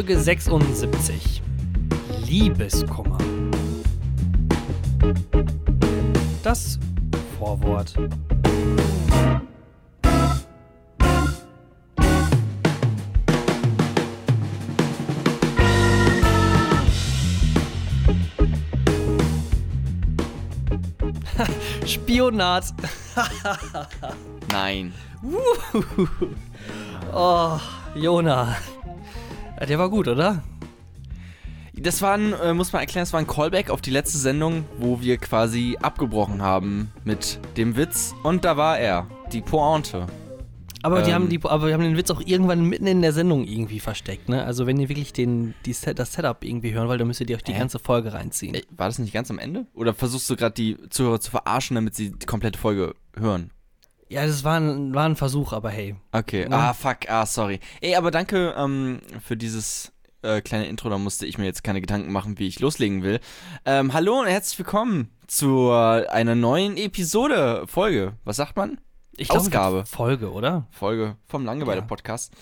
Folge 76. Liebeskummer. Das Vorwort. Spionat. Nein. Oh, Jona. Der war gut, oder? Das war ein, äh, muss man erklären, das war ein Callback auf die letzte Sendung, wo wir quasi abgebrochen haben mit dem Witz. Und da war er, die Pointe. Aber, die Ähm. haben die, aber wir haben den Witz auch irgendwann mitten in der Sendung irgendwie versteckt, ne? Also wenn ihr wirklich den, die Set, das Setup irgendwie hören wollt, dann müsst ihr euch die Hä? ganze Folge reinziehen. Ey, war das nicht ganz am Ende? Oder versuchst du gerade die Zuhörer zu verarschen, damit sie die komplette Folge hören? Ja, das war ein, war ein Versuch, aber hey. Okay, Ja. ah, fuck, ah, sorry. Ey, aber danke ähm, für dieses äh, kleine Intro, da musste ich mir jetzt keine Gedanken machen, wie ich loslegen will. Ähm, hallo und herzlich willkommen zu äh, einer neuen Episode, Folge, was sagt man? Ich glaub, Ausgabe. Folge, oder? Folge vom Langeweile Ja. Podcast.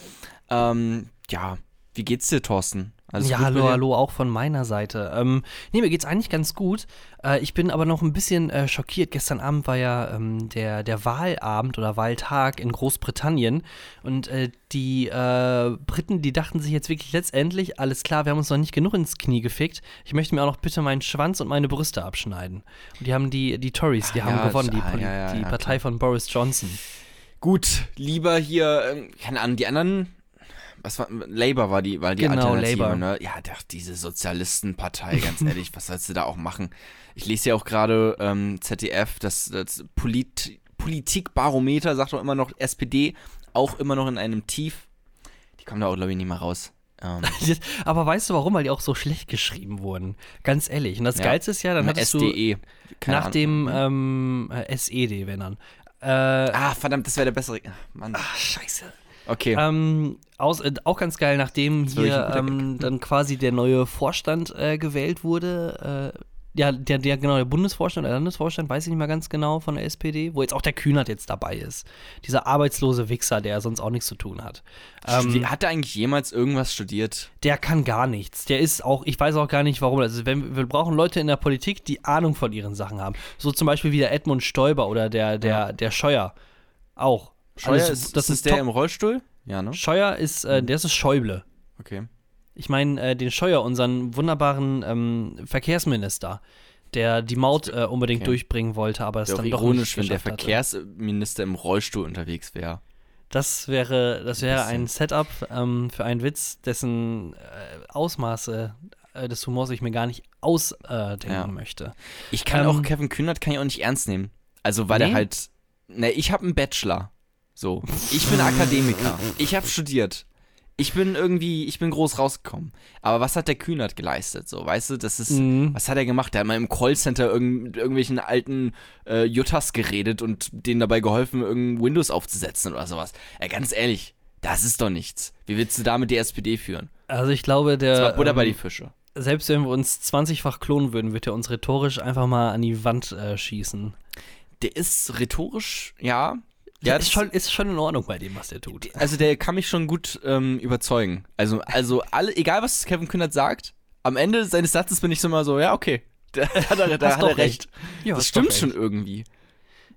Ähm, ja, wie geht's dir, Thorsten? Alles ja, hallo, hallo, auch von meiner Seite. Ähm, nee, mir geht's eigentlich ganz gut. Äh, ich bin aber noch ein bisschen äh, schockiert. Gestern Abend war ja ähm, der, der Wahlabend oder Wahltag in Großbritannien. Und äh, die äh, Briten, die dachten sich jetzt wirklich letztendlich, alles klar, wir haben uns noch nicht genug ins Knie gefickt. Ich möchte mir auch noch bitte meinen Schwanz und meine Brüste abschneiden. Und die haben die, die Tories, die Ah, haben ja, gewonnen, die, ah, ja, ja, die Partei von Boris Johnson. Gut, lieber hier, ähm, keine Ahnung, die anderen. Was war, Labour war die, war die Genau, Alternative, Labour. ne? Ja, doch, diese Sozialistenpartei, ganz ehrlich, was sollst du da auch machen? Ich lese ja auch gerade ähm, ZDF, das, das Polit Politikbarometer sagt doch immer noch SPD, auch immer noch in einem Tief. Die kommen da auch, glaube ich, nicht mehr raus. Ähm, aber weißt du warum? Weil die auch so schlecht geschrieben wurden. Ganz ehrlich. Und das Ja. Geilste ist ja, dann hattest du SDE. Keine nach Ahnung. dem ähm, äh, SED, wenn dann. Äh, Ah, verdammt, das wäre der bessere. Ach, Mann. ah, scheiße. Okay. Ähm, aus, äh, auch ganz geil, nachdem Das hier ähm, dann quasi der neue Vorstand äh, gewählt wurde. Äh, ja, der, der, genau, der Bundesvorstand, der Landesvorstand, weiß ich nicht mehr ganz genau von der SPD, wo jetzt auch der Kühnert jetzt dabei ist. Dieser arbeitslose Wichser, der sonst auch nichts zu tun hat. Ähm, Hat er eigentlich jemals irgendwas studiert? der kann gar nichts. Der ist auch, ich weiß auch gar nicht warum. Also wenn, wir brauchen Leute in der Politik, die Ahnung von ihren Sachen haben. So zum Beispiel wie der Edmund Stoiber oder der, der, der Scheuer. Auch. Scheuer Alles- ist, das ist ist der top. im Rollstuhl? Ja, ne? Scheuer ist, äh, der ist Schäuble. Okay. Ich meine, äh, den Scheuer, unseren wunderbaren ähm, Verkehrsminister, der die Maut äh, unbedingt Okay. durchbringen wollte, aber es dann doch ironisch, wenn der geschafft hatte. Verkehrsminister im Rollstuhl unterwegs wäre. Das wäre, das wäre ein Setup ähm, für einen Witz, dessen äh, Ausmaße äh, des Humors ich mir gar nicht ausdenken Ja. möchte. Ich kann Ähm, auch Kevin Kühnert kann ich auch nicht ernst nehmen. Also weil Nee? er halt, ne, ich habe einen Bachelor. So, ich bin Akademiker. Ich habe studiert. Ich bin irgendwie, ich bin groß rausgekommen. Aber was hat der Kühnert geleistet? So, weißt du, das ist, Mhm. was hat er gemacht? Der hat mal im Callcenter irgend, mit irgendwelchen alten äh, Juttas geredet und denen dabei geholfen, irgendein Windows aufzusetzen oder sowas. Ja, ganz ehrlich, das ist doch nichts. Wie willst du damit die SPD führen? Also ich glaube, Das war der Butter bei die ähm, Fische. selbst wenn wir uns 20-fach klonen würden, wird er uns rhetorisch einfach mal an die Wand äh, schießen. Der ist rhetorisch, ja. Ja, das- ist schon, ist schon in Ordnung bei dem, was der tut. Also der kann mich schon gut ähm, überzeugen. Also, also alle, egal was Kevin Kühnert sagt, am Ende seines Satzes bin ich so mal so, ja, okay. Da hat er, da hat er recht. Ja, das stimmt schon recht. irgendwie.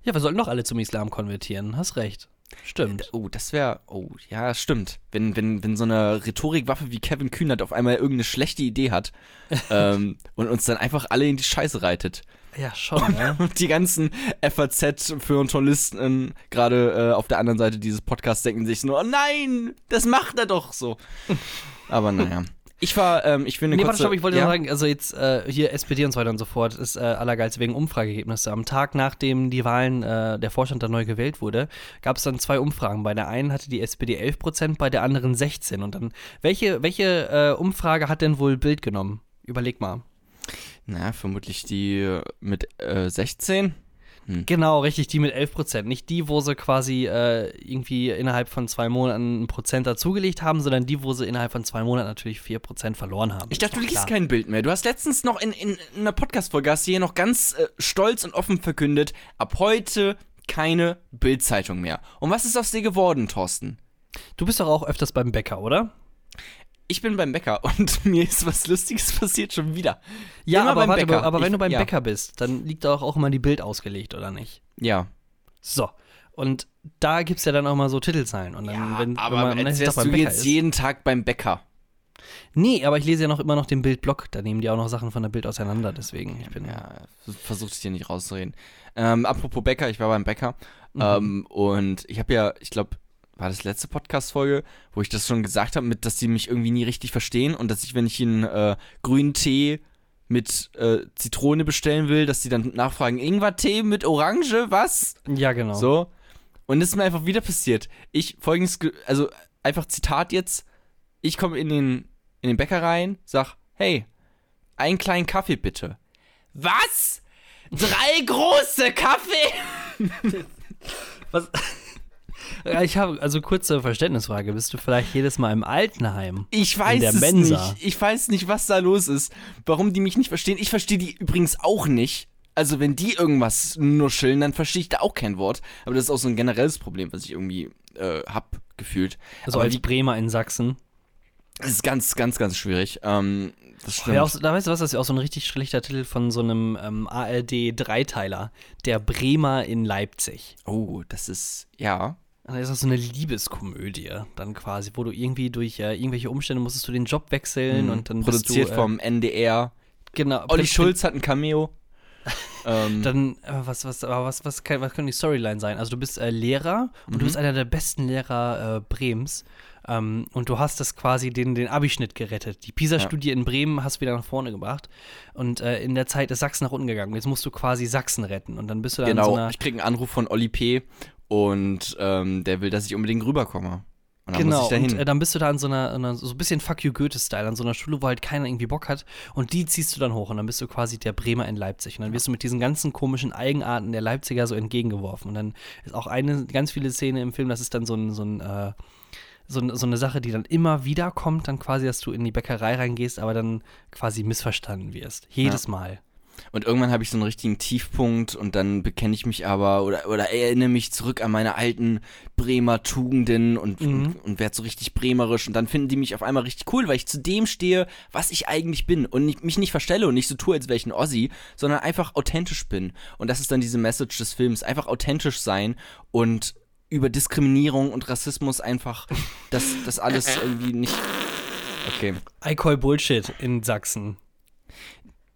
Ja, wir sollten doch alle zum Islam konvertieren. Hast recht. Stimmt. Oh, das wäre, oh, ja, stimmt. Wenn, wenn, wenn so eine Rhetorikwaffe wie Kevin Kühnert auf einmal irgendeine schlechte Idee hat ähm, und uns dann einfach alle in die Scheiße reitet. Ja, schon? Und die ganzen FAZ-Feuilletonisten gerade äh, auf der anderen Seite dieses Podcasts denken sich nur, oh nein, das macht er doch so. Aber naja. Ich war, ähm, ich will eine Nee, warte, stopp, ich wollte ja? sagen, also jetzt äh, hier SPD und so weiter und so fort ist äh, allergeilste wegen Umfrageergebnisse. Am Tag, nachdem die Wahlen, äh, der Vorstand dann neu gewählt wurde, gab es dann zwei Umfragen. Bei der einen hatte die SPD 11 Prozent, bei der anderen 16. Und dann, welche, welche äh, Umfrage hat denn wohl Bild genommen? Überleg mal. Na, vermutlich die mit äh, 16. Genau, richtig, die mit 11 Prozent. Nicht die, wo sie quasi äh, irgendwie innerhalb von zwei Monaten ein Prozent dazugelegt haben, sondern die, wo sie innerhalb von zwei Monaten natürlich 4 Prozent verloren haben. Ich dachte, du liest kein Bild mehr. Du hast letztens noch in, in, in einer Podcast-Folge hast du hier noch ganz äh, stolz und offen verkündet, ab heute keine Bild-Zeitung mehr. Und was ist aus dir geworden, Thorsten? Du bist doch auch öfters beim Bäcker, oder? Ich bin beim Bäcker und mir ist was Lustiges passiert schon wieder. Ja, Immer aber warte, Bäcker. aber wenn Ich- du beim ja. Bäcker bist, dann liegt da auch, auch immer die Bild ausgelegt, oder nicht? Ja. So. Und da gibt es ja dann auch mal so Titelzeilen. Und dann, ja wenn, aber wenn man als wärst du Bäcker jetzt ist. jeden Tag beim Bäcker. Nee, aber ich lese ja noch immer noch den Bildblock. Da nehmen die auch noch Sachen von der Bild auseinander. Deswegen, ich bin Ja, versuch dich hier nicht rauszureden. Ähm, apropos Bäcker, ich war beim Bäcker Mhm. ähm, und ich habe ja, ich glaube, war das letzte Podcast-Folge, wo ich das schon gesagt habe, mit, dass die mich irgendwie nie richtig verstehen und dass ich, wenn ich einen äh, grünen Tee mit äh, Zitrone bestellen will, dass die dann nachfragen, Ingwer-Tee mit Orange, was? Ja, genau. So. Und das ist mir einfach wieder passiert. Ich, folgendes, ge- also einfach Zitat jetzt, ich komme in den, in den Bäcker rein, sag, hey, einen kleinen Kaffee bitte. Was? Drei große Kaffee? Was? Ich habe, also kurze Verständnisfrage. Bist du vielleicht jedes Mal im Altenheim? Ich weiß es Mensa. nicht. Ich weiß nicht, was da los ist. Warum die mich nicht verstehen. Ich verstehe die übrigens auch nicht. Also wenn die irgendwas nuscheln, dann verstehe ich da auch kein Wort. Aber das ist auch so ein generelles Problem, was ich irgendwie äh, hab gefühlt. Also Aber als wie, Bremer in Sachsen. das ist ganz, ganz, ganz schwierig. Ähm, das stimmt. Auch, da weißt du was, das ist ja auch so ein richtig schlechter Titel von so einem ähm, ARD-Dreiteiler. Der Bremer in Leipzig. Oh, das ist, ja. Und das ist auch so eine Liebeskomödie dann quasi, wo du irgendwie durch äh, irgendwelche Umstände musstest du den Job wechseln und dann Mhm. produziert bist du, äh, vom NDR. genau, Olli Schulz hat ein Cameo. ähm, Dann, äh, was, was, aber was, was, kann, was kann die Storyline sein? Also du bist äh, Lehrer und Mhm. du bist einer der besten Lehrer äh, Brems. Ähm, und du hast das quasi den, den Abischnitt gerettet. Die PISA-Studie in Bremen hast du wieder nach vorne gebracht. Und äh, in der Zeit ist Sachsen nach unten gegangen. Jetzt musst du quasi Sachsen retten. Und dann bist du dann genau, so ich krieg einen Anruf von Olli P. Und ähm, der will, dass ich unbedingt rüberkomme. Und Genau, und äh, dann bist du da in so einer, in einer so ein bisschen Fuck you Goethe-Style, an so einer Schule, wo halt keiner irgendwie Bock hat. Und die ziehst du dann hoch und dann bist du quasi der Bremer in Leipzig. Und dann wirst du mit diesen ganzen komischen Eigenarten der Leipziger so entgegengeworfen. Und dann ist auch eine ganz viele Szene im Film, das ist dann so ein, so ein, äh, so, so eine Sache, die dann immer wieder kommt, dann quasi, dass du in die Bäckerei reingehst, aber dann quasi missverstanden wirst. Jedes Mal. Und irgendwann habe ich so einen richtigen Tiefpunkt und dann bekenne ich mich aber oder, oder erinnere mich zurück an meine alten Bremer Tugenden und, Mhm. und, und werde so richtig bremerisch und dann finden die mich auf einmal richtig cool, weil ich zu dem stehe, was ich eigentlich bin und nicht, mich nicht verstelle und nicht so tue, als wäre ich ein Ossi, sondern einfach authentisch bin. Und das ist dann diese Message des Films, einfach authentisch sein und über Diskriminierung und Rassismus einfach das, das alles irgendwie nicht. Okay. I call Bullshit in Sachsen.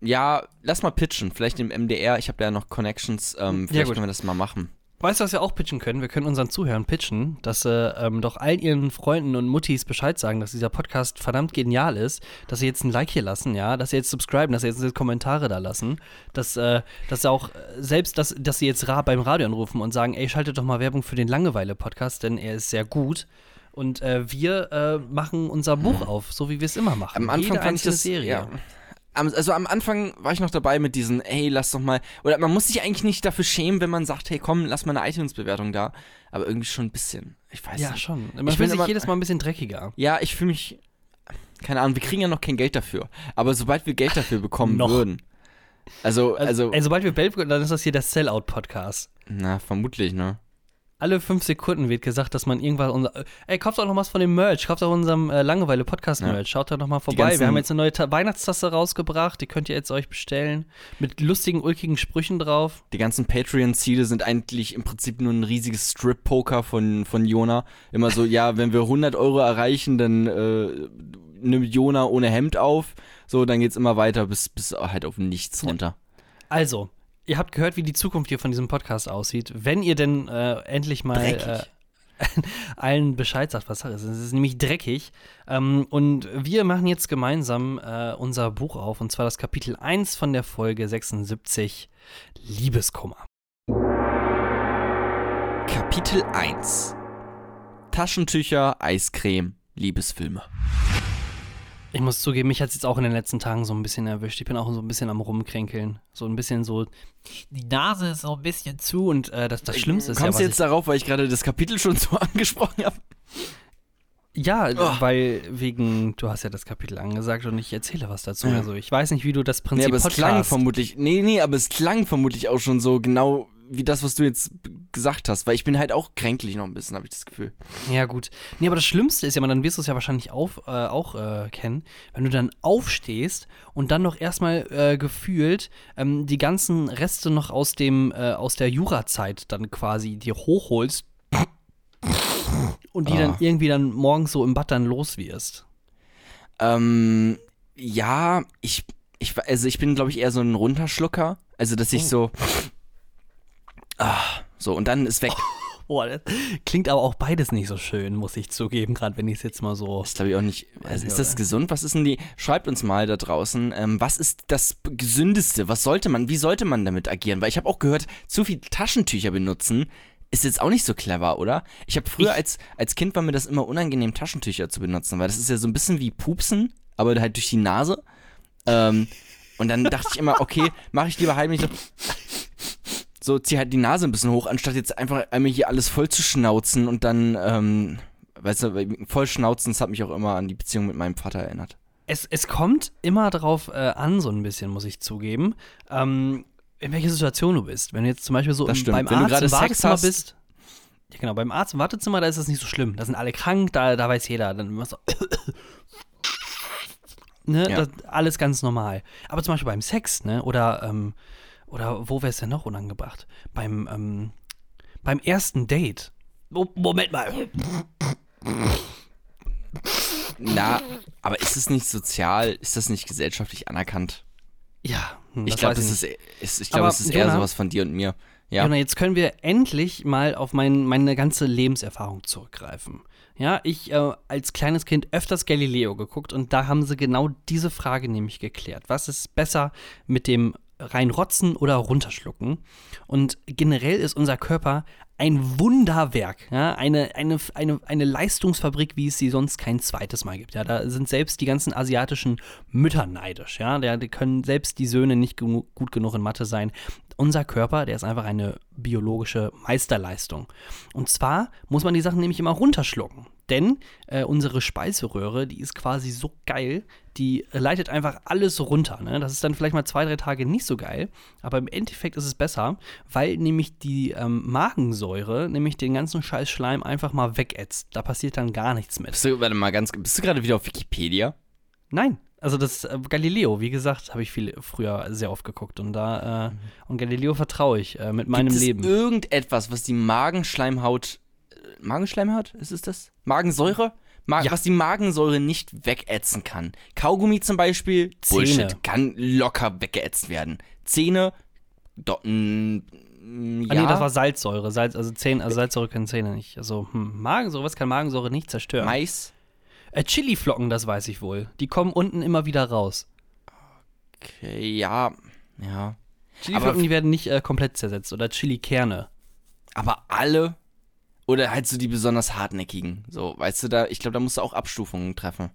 Ja, lass mal pitchen. Vielleicht im MDR. Ich habe ja noch Connections. Ähm, vielleicht gut. können wir das mal machen. Weißt du, was wir auch pitchen können? Wir können unseren Zuhörern pitchen, dass sie ähm, doch all ihren Freunden und Muttis Bescheid sagen, dass dieser Podcast verdammt genial ist, dass sie jetzt ein Like hier lassen, ja, dass sie jetzt subscriben, dass sie jetzt Kommentare da lassen, dass, äh, dass sie auch äh, selbst, dass, dass sie jetzt ra beim Radio anrufen und sagen, ey, schaltet doch mal Werbung für den Langeweile-Podcast, denn er ist sehr gut. Und äh, wir äh, machen unser Buch auf, so wie wir es immer machen. Am Anfang Jede fand ich das. Serie. Ja. Also am Anfang war ich noch dabei mit diesen, ey, lass doch mal. Oder man muss sich eigentlich nicht dafür schämen, wenn man sagt, hey, komm, lass mal eine iTunes-Bewertung da. Aber irgendwie schon ein bisschen. Ich weiß Ja, nicht. schon. Man Ich fühlt sich aber- jedes Mal ein bisschen dreckiger. Ja, ich fühle mich. Keine Ahnung, wir kriegen ja noch kein Geld dafür. Aber sobald wir Geld dafür bekommen würden. Also, also. Ey, sobald wir Geld bekommen, dann ist das hier der Sellout-Podcast. na, vermutlich, ne? Alle fünf Sekunden wird gesagt, dass man irgendwas. Unser, ey, kauft doch noch was von dem Merch. Kauft doch unserem äh, Langeweile-Podcast-Merch. Schaut da noch mal vorbei. Wir haben jetzt eine neue Ta Weihnachtstasse rausgebracht. Die könnt ihr jetzt euch bestellen. Mit lustigen, ulkigen Sprüchen drauf. Die ganzen Patreon-Ziele sind eigentlich im Prinzip nur ein riesiges Strip-Poker von, von Jona. Immer so, ja, wenn wir 100 Euro erreichen, dann äh, nimmt Jona ohne Hemd auf. So, dann geht's immer weiter bis, bis halt auf nichts runter. Also, ihr habt gehört, wie die Zukunft hier von diesem Podcast aussieht. Wenn ihr denn äh, endlich mal äh, allen Bescheid sagt, was Sache ist. Es ist nämlich dreckig. Ähm, und wir machen jetzt gemeinsam äh, unser Buch auf, und zwar das Kapitel 1 von der Folge 76, Liebeskummer. Kapitel 1 Taschentücher, Eiscreme, Liebesfilme. Ich muss zugeben, mich hat es jetzt auch in den letzten Tagen so ein bisschen erwischt. Ich bin auch so ein bisschen am Rumkränkeln. So ein bisschen so, die Nase ist so ein bisschen zu und äh, das, das Schlimmste ist ja, Kommst was du jetzt darauf, weil ich gerade das Kapitel schon so angesprochen habe? ich, Ja, Oh. weil wegen, du hast ja das Kapitel angesagt und ich erzähle was dazu. Ja. Also ich weiß nicht, wie du das Nee, Prinzip aber es klang vermutlich, nee, nee, aber es klang vermutlich auch schon so genau wie das, was du jetzt gesagt hast, weil ich bin halt auch kränklich noch ein bisschen, habe ich das Gefühl. Ja, gut. Nee, aber das Schlimmste ist ja, dann wirst du es ja wahrscheinlich auf, äh, auch äh, kennen, wenn du dann aufstehst und dann noch erstmal äh, gefühlt ähm, die ganzen Reste noch aus dem, äh, aus der Jurazeit dann quasi dir hochholst und die Ah. dann irgendwie dann morgens so im Bad dann los wirst. Ähm, ja, ich, ich, also ich bin, glaube ich, eher so ein Runterschlucker. Also, dass ich Oh. so. Ah, so, und dann ist weg. Boah, das klingt aber auch beides nicht so schön, muss ich zugeben, gerade wenn ich es jetzt mal so. Ist, glaube ich, auch nicht. Also, ist das oder? gesund? Was ist denn die. Schreibt uns mal da draußen, ähm, was ist das Gesündeste? Was sollte man, wie sollte man damit agieren? Weil ich habe auch gehört, zu viel Taschentücher benutzen ist jetzt auch nicht so clever, oder? Ich habe früher Ich- als, als Kind war mir das immer unangenehm, Taschentücher zu benutzen, weil das ist ja so ein bisschen wie Pupsen, aber halt durch die Nase. Ähm, und dann dachte ich immer, okay, mache ich lieber heimlich so. So, zieh halt die Nase ein bisschen hoch, anstatt jetzt einfach einmal hier alles voll zu schnauzen und dann, ähm, weißt du, voll schnauzen, das hat mich auch immer an die Beziehung mit meinem Vater erinnert. Es, es kommt immer drauf äh, an, so ein bisschen, muss ich zugeben, ähm, in welcher Situation du bist. Wenn du jetzt zum Beispiel so im, beim Wenn Arzt im Sex Wartezimmer hast- bist. Ja, genau, beim Arzt im Wartezimmer, da ist das nicht so schlimm. Da sind alle krank, da, da weiß jeder. Dann machst du. ne, Ja. das, alles ganz normal. Aber zum Beispiel beim Sex, ne, oder, ähm, oder wo wäre es denn noch unangebracht? Beim, ähm, beim ersten Date. Oh, Moment mal. Na, aber ist es nicht sozial, ist das nicht gesellschaftlich anerkannt? Ja, hm, Ich glaube, nicht. ist, ist, ich glaube, Aber, es ist eher Jonah- sowas von dir und mir. Ja. Jona, jetzt können wir endlich mal auf mein, meine ganze Lebenserfahrung zurückgreifen. Ja, ich äh, als kleines Kind öfters Galileo geguckt und da haben sie genau diese Frage nämlich geklärt. Was ist besser mit dem reinrotzen oder runterschlucken? Und generell ist unser Körper ein Wunderwerk, ja, eine, eine, eine, eine Leistungsfabrik, wie es sie sonst kein zweites Mal gibt. Ja, da sind selbst die ganzen asiatischen Mütter neidisch, ja, die können selbst die Söhne nicht gut genug in Mathe sein. Unser Körper, der ist einfach eine biologische Meisterleistung. Und zwar muss man die Sachen nämlich immer runterschlucken. Denn äh, unsere Speiseröhre, die ist quasi so geil, die leitet einfach alles runter. Ne? Das ist dann vielleicht mal zwei, drei Tage nicht so geil, aber im Endeffekt ist es besser, weil nämlich die ähm, Magensäure nämlich den ganzen Scheiß Schleim einfach mal wegätzt. Da passiert dann gar nichts mit. Bist du, warte mal ganz, bist du gerade wieder auf Wikipedia? Nein, also das äh, Galileo, wie gesagt, habe ich viel früher sehr oft geguckt und da äh, und Galileo vertraue ich äh, mit meinem Gibt es Leben. irgendetwas, was die Magenschleimhaut, äh, Magenschleimhaut, ist es das? Magensäure? Ma Ja. Was die Magensäure nicht wegätzen kann. Kaugummi zum Beispiel, Zähne. Bullshit, kann locker weggeätzt werden. Zähne, do, mm, mm, Ah, ja, nee, das war Salzsäure. Salz, also Zähne, also Salzsäure können Zähne nicht. Also, hm, Magensäure, was kann Magensäure nicht zerstören? Mais. Äh, Chiliflocken, das weiß ich wohl. Die kommen unten immer wieder raus. Okay, ja, ja. Chiliflocken, die werden nicht äh, komplett zersetzt. Oder Chilikerne. Aber alle oder halt so die besonders hartnäckigen. So, weißt du, da, ich glaube, da musst du auch Abstufungen treffen.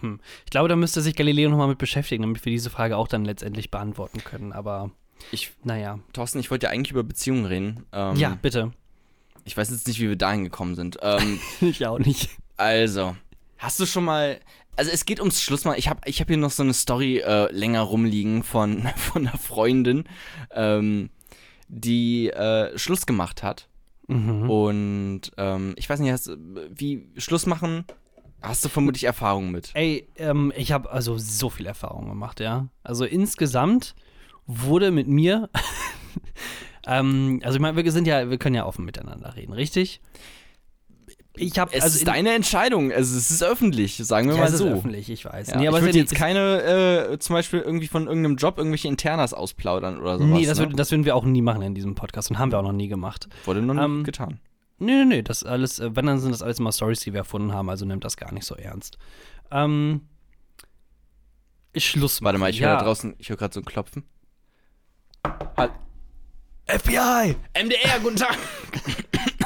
Hm. Ich glaube, da müsste sich Galileo nochmal mit beschäftigen, damit wir diese Frage auch dann letztendlich beantworten können. Aber, Ich, naja. Thorsten, ich wollte ja eigentlich über Beziehungen reden. Ähm, ja, bitte. Ich weiß jetzt nicht, wie wir dahin gekommen sind. Ähm, Ich auch nicht. also, hast du schon mal. Also es geht ums Schluss mal. Ich habe ich hab hier noch so eine Story äh, länger rumliegen von, von einer Freundin, ähm, die äh, Schluss gemacht hat. Mhm. Und ähm, ich weiß nicht, hast, wie Schluss machen, hast du vermutlich Erfahrung mit. Ey, ähm, ich habe also so viel Erfahrung gemacht, ja. Also insgesamt wurde mit mir, ähm, also ich meine, wir sind ja, wir können ja offen miteinander reden, richtig? Ich habe Es also ist in- deine Entscheidung, also es ist öffentlich, sagen wir ja, mal es ist so. öffentlich, ich weiß. Ja, nee, aber ich es würde jetzt keine, äh, zum Beispiel irgendwie von irgendeinem Job irgendwelche Internas ausplaudern oder sowas. Nee, das, ne? würd, das würden wir auch nie machen in diesem Podcast und haben wir auch noch nie gemacht. wurde noch nicht ähm, getan. Nee, nee, nee, das alles, äh, wenn, dann sind das alles immer Stories, die wir erfunden haben, also nimmt das gar nicht so ernst. Ähm, Schluss. Warte mal, ich ja. höre da draußen, ich höre gerade so ein Klopfen. Halt. FBI! MDR, guten Tag.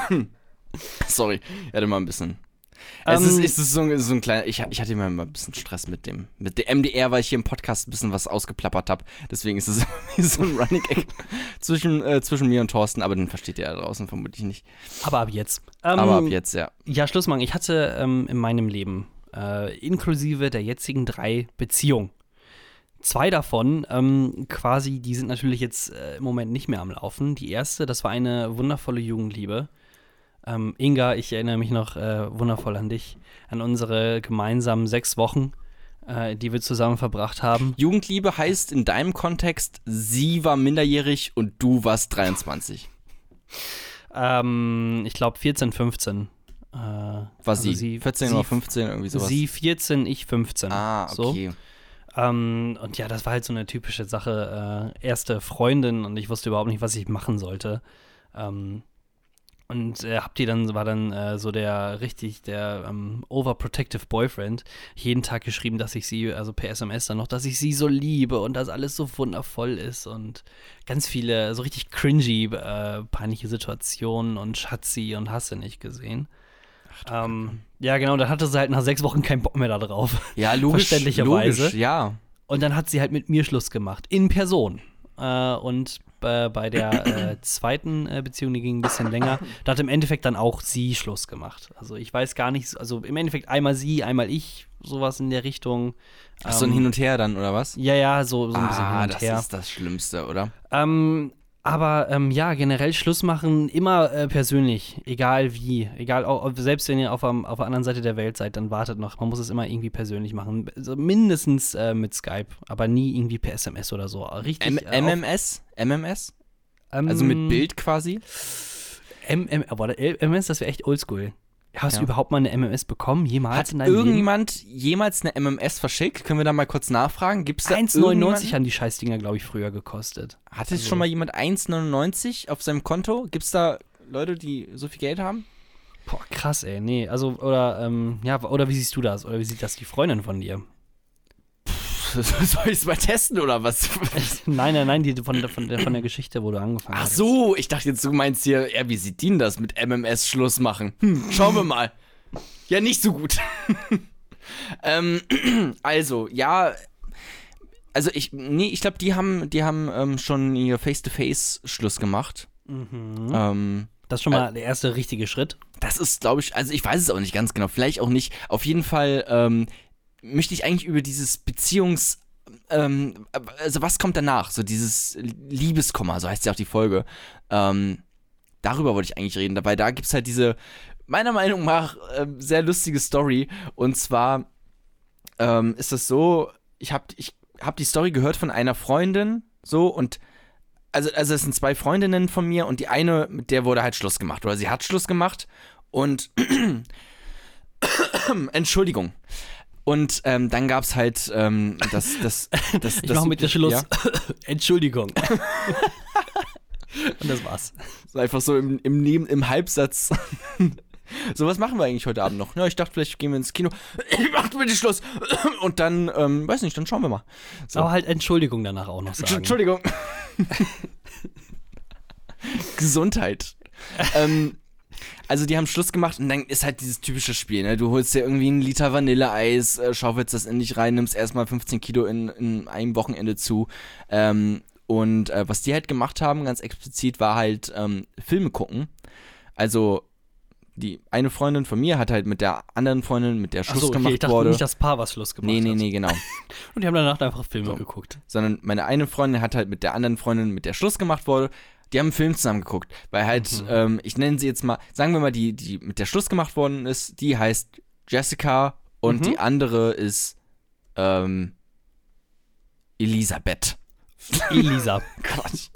Sorry, ich hatte mal ein bisschen. es Ähm, ist, es ist so, ein- so ein kleiner. Ich, ich hatte immer mal ein bisschen Stress mit dem, mit dem MDR, weil ich hier im Podcast ein bisschen was ausgeplappert habe. Deswegen ist es so ein Running Gag zwischen, äh, zwischen mir und Thorsten, aber den versteht ihr da draußen vermutlich nicht. Aber ab jetzt. Ähm, Aber ab jetzt, ja. Ja, Schluss machen. Ich hatte ähm, in meinem Leben, äh, inklusive der jetzigen drei Beziehungen, Zwei davon, ähm, quasi, die sind natürlich jetzt äh, im Moment nicht mehr am Laufen. Die erste, das war eine wundervolle Jugendliebe. Ähm, Inga, ich erinnere mich noch äh, wundervoll an dich, an unsere gemeinsamen sechs Wochen, äh, die wir zusammen verbracht haben. Jugendliebe heißt in deinem Kontext, sie war minderjährig und du warst 23. Ähm, ich glaube 14, 15. Äh, War also sie, sie 14 sie, oder 15, irgendwie sowas. Sie 14, ich 15. ah, So. okay. Ähm, und ja, das war halt so eine typische Sache. Äh, erste Freundin und ich wusste überhaupt nicht, was ich machen sollte. Ähm, und äh, habt ihr dann, war dann äh, so der richtig, der ähm, overprotective Boyfriend, jeden Tag geschrieben, dass ich sie, also per SMS dann noch, dass ich sie so liebe und dass alles so wundervoll ist und ganz viele, so richtig cringy, äh, peinliche Situationen und Schatzi und hast du nicht gesehen. Ähm, ja, genau, dann hatte sie halt nach sechs Wochen keinen Bock mehr da drauf. Ja, logisch. Verständlicherweise. Logisch, ja. Und dann hat sie halt mit mir Schluss gemacht, in Person. Äh, und äh, bei der äh, zweiten äh, Beziehung, die ging ein bisschen länger, da hat im Endeffekt dann auch sie Schluss gemacht. Also ich weiß gar nicht, also im Endeffekt einmal sie, einmal ich, sowas in der Richtung. Ach, so ein Ähm, Hin und Her dann, oder was? Ja, ja, so, so ein bisschen ah, hin und das her. ist das Schlimmste, oder? Ähm, aber ähm, ja, generell Schluss machen immer äh, persönlich, egal wie. Egal, auch, selbst wenn ihr auf, auf der anderen Seite der Welt seid, dann wartet noch. Man muss es immer irgendwie persönlich machen. Also mindestens äh, mit Skype, aber nie irgendwie per SMS oder so. Richtig. M äh, MMS? MMS? ähm, Also mit Bild quasi? MM, MMS, das wäre echt oldschool. Hast Ja. du überhaupt mal eine MMS bekommen? Jemals Hat in deinem Leben? irgendjemand jemals eine MMS verschickt? Können wir da mal kurz nachfragen? Gibt's da 1,99 irgendjemanden? haben die Scheißdinger, glaube ich, früher gekostet. Hat jetzt Also- schon mal jemand 1,99 auf seinem Konto? Gibt es da Leute, die so viel Geld haben? Boah, krass, ey. Nee, also, oder, ähm, ja, oder wie siehst du das? Oder wie sieht das die Freundin von dir? Soll ich es mal testen oder was? Nein, nein, nein, die von, der- von, der, von der Geschichte, wo du angefangen Ach hast. so, ich dachte jetzt, du meinst hier, ja, wie sieht die denn das mit MMS Schluss machen? Hm, schauen wir mal. Ja, nicht so gut. ähm, also, ja, also ich, nee, ich glaube, die haben, die haben ähm, schon ihr Face-to-Face Schluss gemacht. Mhm. Ähm, Das ist schon mal der erste richtige Schritt. das ist, glaube ich, also ich weiß es auch nicht ganz genau, vielleicht auch nicht. Auf jeden Fall ähm, möchte ich eigentlich über dieses Beziehungs, ähm, also was kommt danach? So dieses Liebeskomma, so heißt ja auch die Folge. Ähm, darüber wollte ich eigentlich reden. Dabei da gibt es halt diese, meiner Meinung nach, ähm, sehr lustige Story. Und zwar ähm, ist das so, ich habe ich hab die Story gehört von einer Freundin, so und also, also es sind zwei Freundinnen von mir und die eine, mit der wurde halt Schluss gemacht. Oder sie hat Schluss gemacht und Entschuldigung. Und ähm, dann gab es halt ähm, das, das, das, Ich das mache mit dir Schluss. Ja, Entschuldigung. Und das war's. so einfach so im, im, Neben, im Halbsatz. so, was machen wir eigentlich heute Abend noch? Ja, ich dachte, vielleicht gehen wir ins Kino. Macht bitte Schluss. Und dann, ähm, weiß nicht, dann schauen wir mal. So. Aber halt Entschuldigung danach auch noch sagen. Entschuldigung. Gesundheit. ähm, also die haben Schluss gemacht und dann ist halt dieses typische Spiel, ne? Du holst dir irgendwie einen Liter Vanilleeis, äh, schaufelst das in dich rein, nimmst erstmal 15 Kilo in, in einem Wochenende zu. Ähm, und äh, was die halt gemacht haben, ganz explizit, war halt ähm, Filme gucken. Also die eine Freundin von mir hat halt mit der anderen Freundin, mit der Schluss Achso, okay, gemacht ich dachte wurde. nicht das Paar, was Schluss gemacht nee, nee, hat. nee, genau. Und die haben danach einfach Filme So. geguckt. sondern meine eine Freundin hat halt mit der anderen Freundin, mit der Schluss gemacht wurde, die haben einen Film zusammen geguckt. Weil halt, Mhm. ähm, ich nenne sie jetzt mal, sagen wir mal, die, die mit der Schluss gemacht worden ist, die heißt Jessica und Mhm. die andere ist ähm, Elisabeth. Elisa. Quatsch.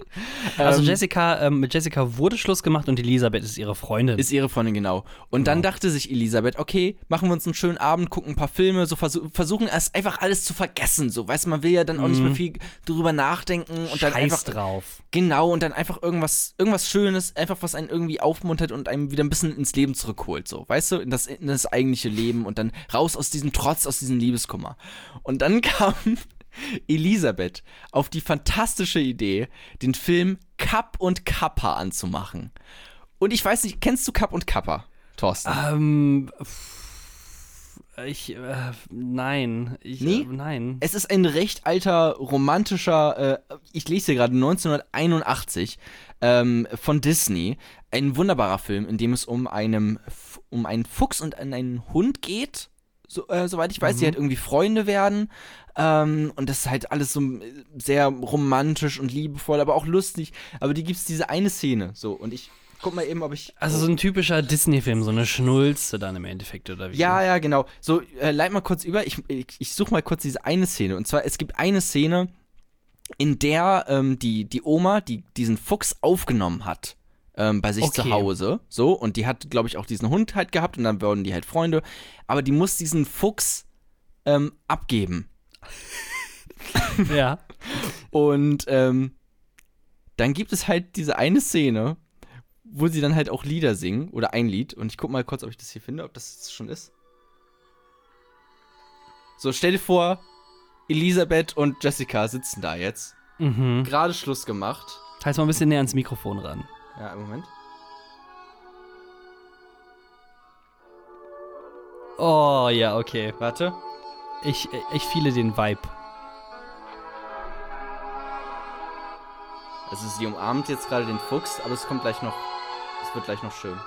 Also Ähm, Jessica, ähm, mit Jessica wurde Schluss gemacht und Elisabeth ist ihre Freundin. Ist ihre Freundin, genau. Und dann Genau. dachte sich Elisabeth, okay, machen wir uns einen schönen Abend, gucken ein paar Filme, so versu versuchen es einfach alles zu vergessen. So, weißt du, man will ja dann auch nicht Mhm. mehr viel drüber nachdenken und dann Scheiß einfach drauf. Genau, und dann einfach irgendwas, irgendwas Schönes, einfach was einen irgendwie aufmuntert und einem wieder ein bisschen ins Leben zurückholt, so, weißt du, in das, in das eigentliche Leben und dann raus aus diesem Trotz, aus diesem Liebeskummer. Und dann kam Elisabeth auf die fantastische Idee, den Film Kapp und Kappa anzumachen. Und ich weiß nicht, kennst du Kapp und Kappa, Thorsten? Ähm, ich, äh, nein. Ich, Nee? Äh, nein. Es ist ein recht alter, romantischer, äh, ich lese hier gerade 1981 ähm, von Disney. Ein wunderbarer Film, in dem es um, einem, um einen Fuchs und einen Hund geht. So, äh, soweit ich weiß, die halt irgendwie Freunde werden. Ähm, und das ist halt alles so äh, sehr romantisch und liebevoll, aber auch lustig. Aber die gibt es diese eine Szene. So, und ich guck mal eben, ob ich. Also so ein typischer Disney-Film, so eine Schnulze dann im Endeffekt, oder wie? Ja, ja, genau. So, äh, leit mal kurz über. Ich, ich, ich suche mal kurz diese eine Szene. Und zwar, es gibt eine Szene, in der ähm, die, die Oma, die diesen Fuchs aufgenommen hat, ähm, bei sich Okay. zu Hause. So, und die hat, glaube ich, auch diesen Hund halt gehabt und dann wurden die halt Freunde. Aber die muss diesen Fuchs ähm, abgeben. Ja. Und ähm, dann gibt es halt diese eine Szene, wo sie dann halt auch Lieder singen oder ein Lied. Und ich guck mal kurz, ob ich das hier finde, ob das schon ist. So, stell dir vor, Elisabeth und Jessica sitzen da jetzt. Mhm. Gerade Schluss gemacht. Teils mal ein bisschen näher ans Mikrofon ran. Ja, im Moment. Oh, ja, okay. Warte. Ich, ich fühle den Vibe. Also sie umarmt jetzt gerade den Fuchs, aber es kommt gleich noch. Es wird gleich noch schön.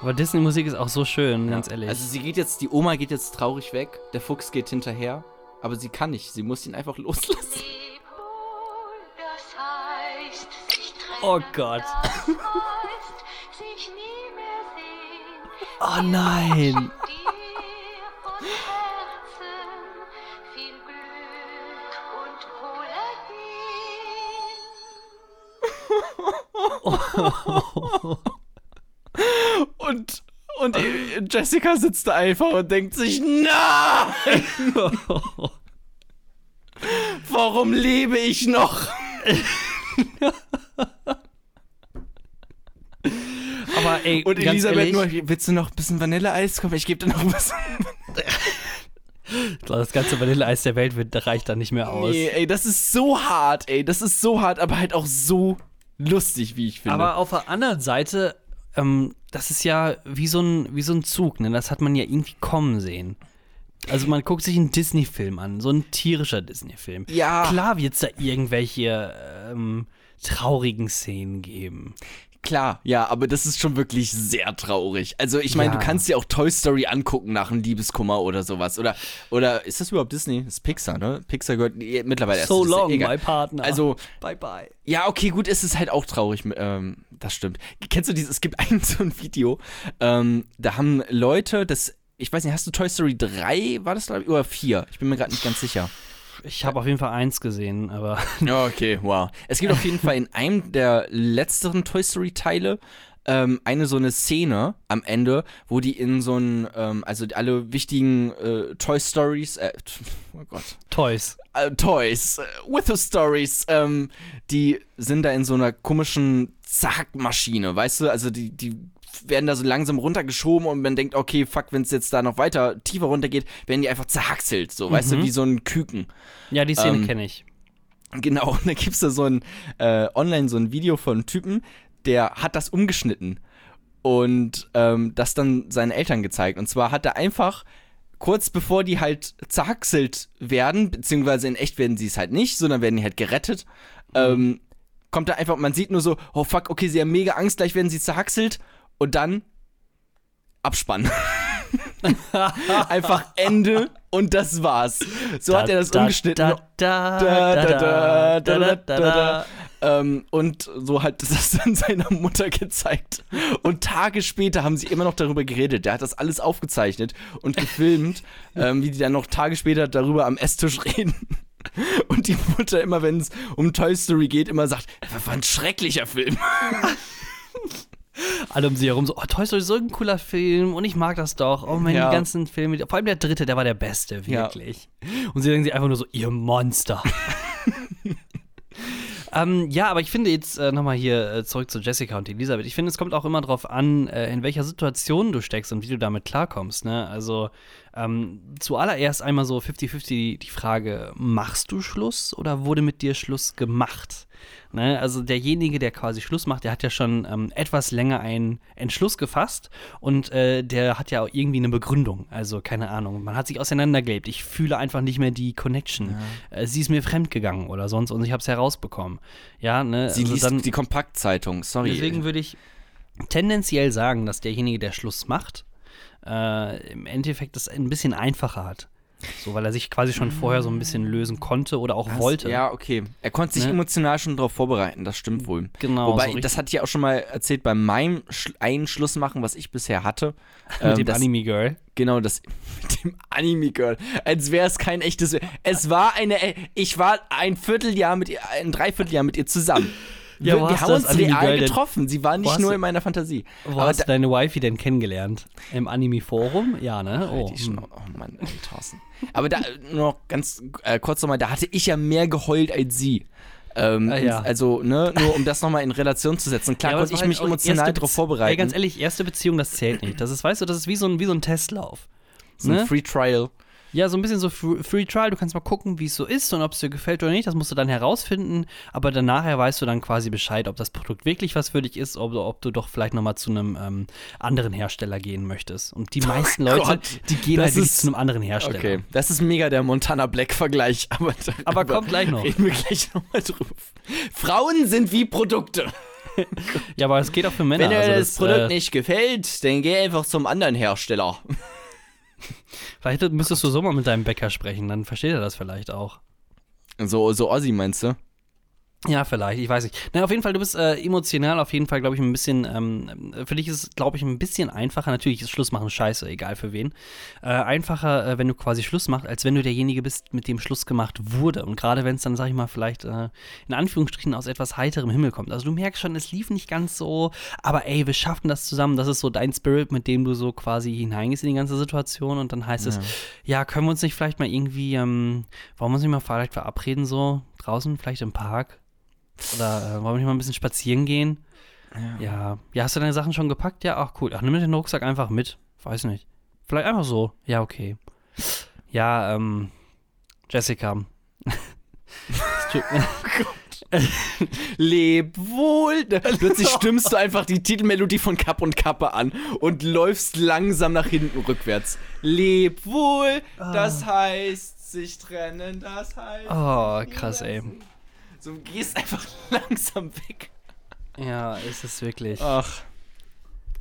Aber Disney-Musik ist auch so schön, ganz ehrlich. Also sie geht jetzt, die Oma geht jetzt traurig weg, der Fuchs geht hinterher, aber sie kann nicht, sie muss ihn einfach loslassen. Oh Gott. Oh nein. Und, und Jessica sitzt da einfach und denkt sich, nein! Warum lebe ich noch? ey, Und Elisabeth ehrlich, nur, willst du noch ein bisschen Vanilleeis? Komm, ich gebe dir noch ein bisschen. ich glaub, das ganze Vanilleeis der Welt wird, reicht da nicht mehr aus. Nee, ey, das ist so hart, ey. Das ist so hart, aber halt auch so lustig, wie ich finde. Aber auf der anderen Seite, ähm, das ist ja wie so ein, wie so ein Zug, ne? Das hat man ja irgendwie kommen sehen. Also man guckt sich einen Disney-Film an, so ein tierischer Disney-Film. Ja. Klar wird es da irgendwelche ähm, traurigen Szenen geben. Klar, ja, aber das ist schon wirklich sehr traurig. Also ich meine, Ja. du kannst dir auch Toy Story angucken nach einem Liebeskummer oder sowas. Oder, oder ist das überhaupt Disney? Das ist Pixar, ne? Pixar gehört eh, mittlerweile erst So Disney. long, Egal. my partner. Also, bye bye. ja, okay, gut, es ist halt auch traurig. Ähm, das stimmt. Kennst du dieses, es gibt ein so ein Video, ähm, da haben Leute, das, ich weiß nicht, hast du Toy Story 3, war das glaub ich, oder 4? Ich bin mir gerade nicht ganz sicher. Ich habe auf jeden Fall eins gesehen, aber Ja, okay, wow. Es gibt auf jeden Fall in einem der letzteren Toy Story Teile ähm, eine so eine Szene am Ende, wo die in so ein, ähm, also alle wichtigen äh, Toy Stories, äh, oh Gott, Toys. äh, Toys, äh, with the Stories, ähm, die sind da in so einer komischen Zackmaschine, weißt du? Also die, die werden da so langsam runtergeschoben und man denkt, okay, fuck, wenn es jetzt da noch weiter tiefer runtergeht, werden die einfach zerhackselt, so, weißt du, wie so ein Küken. Ja, die Szene Ähm, kenne ich. Genau, und da gibt es da so ein äh, online so ein Video von einem Typen, der hat das umgeschnitten und ähm, das dann seinen Eltern gezeigt. Und zwar hat er einfach kurz bevor die halt zerhackselt werden, beziehungsweise in echt werden sie es halt nicht, sondern werden die halt gerettet, ähm, kommt da einfach, man sieht nur so, oh fuck, okay, sie haben mega Angst, gleich werden sie zerhackselt und dann Abspann. einfach Ende und das war's. So hat er das umgeschnitten. Da, da. Ähm, und so hat das dann seiner Mutter gezeigt. Und Tage später haben sie immer noch darüber geredet. Der hat das alles aufgezeichnet und gefilmt, ähm, wie die dann noch Tage später darüber am Esstisch reden. Und die Mutter immer, wenn es um Toy Story geht, immer sagt, das war ein schrecklicher Film. Alle um sie herum so, oh, Toy Story ist so ein cooler Film und ich mag das doch. Oh mein, Ja. die ganzen Filme, vor allem der dritte, der war der beste, Ja. wirklich. Und sie denken sich einfach nur so, ihr Monster. ähm, ja, aber ich finde jetzt äh, nochmal hier äh, zurück zu Jessica und Elisabeth. Ich finde, es kommt auch immer drauf an, äh, in welcher Situation du steckst und wie du damit klarkommst. Ne? Also ähm, zuallererst einmal so 50-50 die Frage, machst du Schluss oder wurde mit dir Schluss gemacht? Ne? Also derjenige, der quasi Schluss macht, der hat ja schon ähm, etwas länger einen Entschluss gefasst und äh, der hat ja auch irgendwie eine Begründung. Also keine Ahnung, man hat sich auseinandergelebt. Ich fühle einfach nicht mehr die Connection. Äh, sie ist mir fremdgegangen oder sonst und ich habe es herausbekommen. Ja, ne? Sie also liest dann, die Kompaktzeitung, sorry. Deswegen würde ich tendenziell sagen, dass derjenige, der Schluss macht, äh, im Endeffekt das ein bisschen einfacher hat. So, weil er sich quasi schon vorher so ein bisschen lösen konnte oder auch wollte. Ja, okay. Er konnte sich Ne? emotional schon darauf vorbereiten, das stimmt wohl. Genau, Wobei, so das hatte ich ja auch schon mal erzählt bei meinem Sch einen Schlussmachen, was ich bisher hatte. Mit Ähm, dem das, Anime Girl. Genau, das mit dem Anime-Girl. Als wäre es kein echtes. Es war eine. Ich war ein Vierteljahr mit ihr, ein Dreivierteljahr mit ihr zusammen. Ja, wir haben uns real Anime-Girl denn- getroffen. Sie war nicht nur in meiner Fantasie. Wo Aber hast da, du deine Wifi denn kennengelernt? Im Anime-Forum? Ja, ne? Oh, hm. Schnau- oh Mann, Thorsten. Aber da nur noch ganz äh, kurz nochmal, da hatte ich ja mehr geheult als sie. Ähm, Ah, ja. Also, ne, nur um das nochmal in Relation zu setzen. Klar Ja, konnte ich mich halt auch emotional darauf vorbereiten. Ey, ganz ehrlich, erste Beziehung, das zählt nicht. Das ist, weißt du, das ist wie so ein, wie so ein Testlauf. so ein ne? Free Trial. Ja, so ein bisschen so Free Trial. Du kannst mal gucken, wie es so ist und ob es dir gefällt oder nicht. Das musst du dann herausfinden. Aber dann nachher weißt du dann quasi Bescheid, ob das Produkt wirklich was für dich ist oder ob du doch vielleicht nochmal zu einem ähm, anderen Hersteller gehen möchtest. Und die meisten Leute, Oh Gott, die gehen das halt ist- zu einem anderen Hersteller. Okay, das ist mega der Montana Black-Vergleich. Aber, Aber kommt gleich noch. Reden wir gleich nochmal drüber. Frauen sind wie Produkte. Ja, aber es geht auch für Männer. Wenn dir also das, Produkt äh, nicht gefällt, dann geh einfach zum anderen Hersteller. Vielleicht müsstest du so mal mit deinem Bäcker sprechen, dann versteht er das vielleicht auch. So, so Ossi meinst du? Ja, vielleicht, ich weiß nicht. Na, auf jeden Fall, du bist äh, emotional auf jeden Fall, glaube ich, ein bisschen, ähm, für dich ist es, glaube ich, ein bisschen einfacher. Natürlich ist Schluss machen scheiße, egal für wen. Äh, einfacher, äh, wenn du quasi Schluss machst, als wenn du derjenige bist, mit dem Schluss gemacht wurde. Und gerade wenn es dann, sag ich mal, vielleicht äh, in Anführungsstrichen aus etwas heiterem Himmel kommt. Also du merkst schon, es lief nicht ganz so, aber ey, wir schaffen das zusammen. Das ist so dein Spirit, mit dem du so quasi hineingehst in die ganze Situation. Und dann heißt es, ja, können wir uns nicht vielleicht mal irgendwie, ähm, wollen wir uns nicht mal vielleicht verabreden, so draußen, vielleicht im Park? Oder äh, wollen wir nicht mal ein bisschen spazieren gehen? Ja. ja. hast du deine Sachen schon gepackt? Ja, ach cool. Ach, nimm den Rucksack einfach mit. Weiß nicht. Vielleicht einfach so. Ja, okay. Ja, ähm, Jessica. Leb wohl. Plötzlich stimmst du einfach die Titelmelodie von Kapp und Kappe an und läufst langsam nach hinten rückwärts. Leb wohl, das heißt sich trennen, das heißt. oh, krass, ey. So du gehst einfach langsam weg. Ja, ist es wirklich. Ach.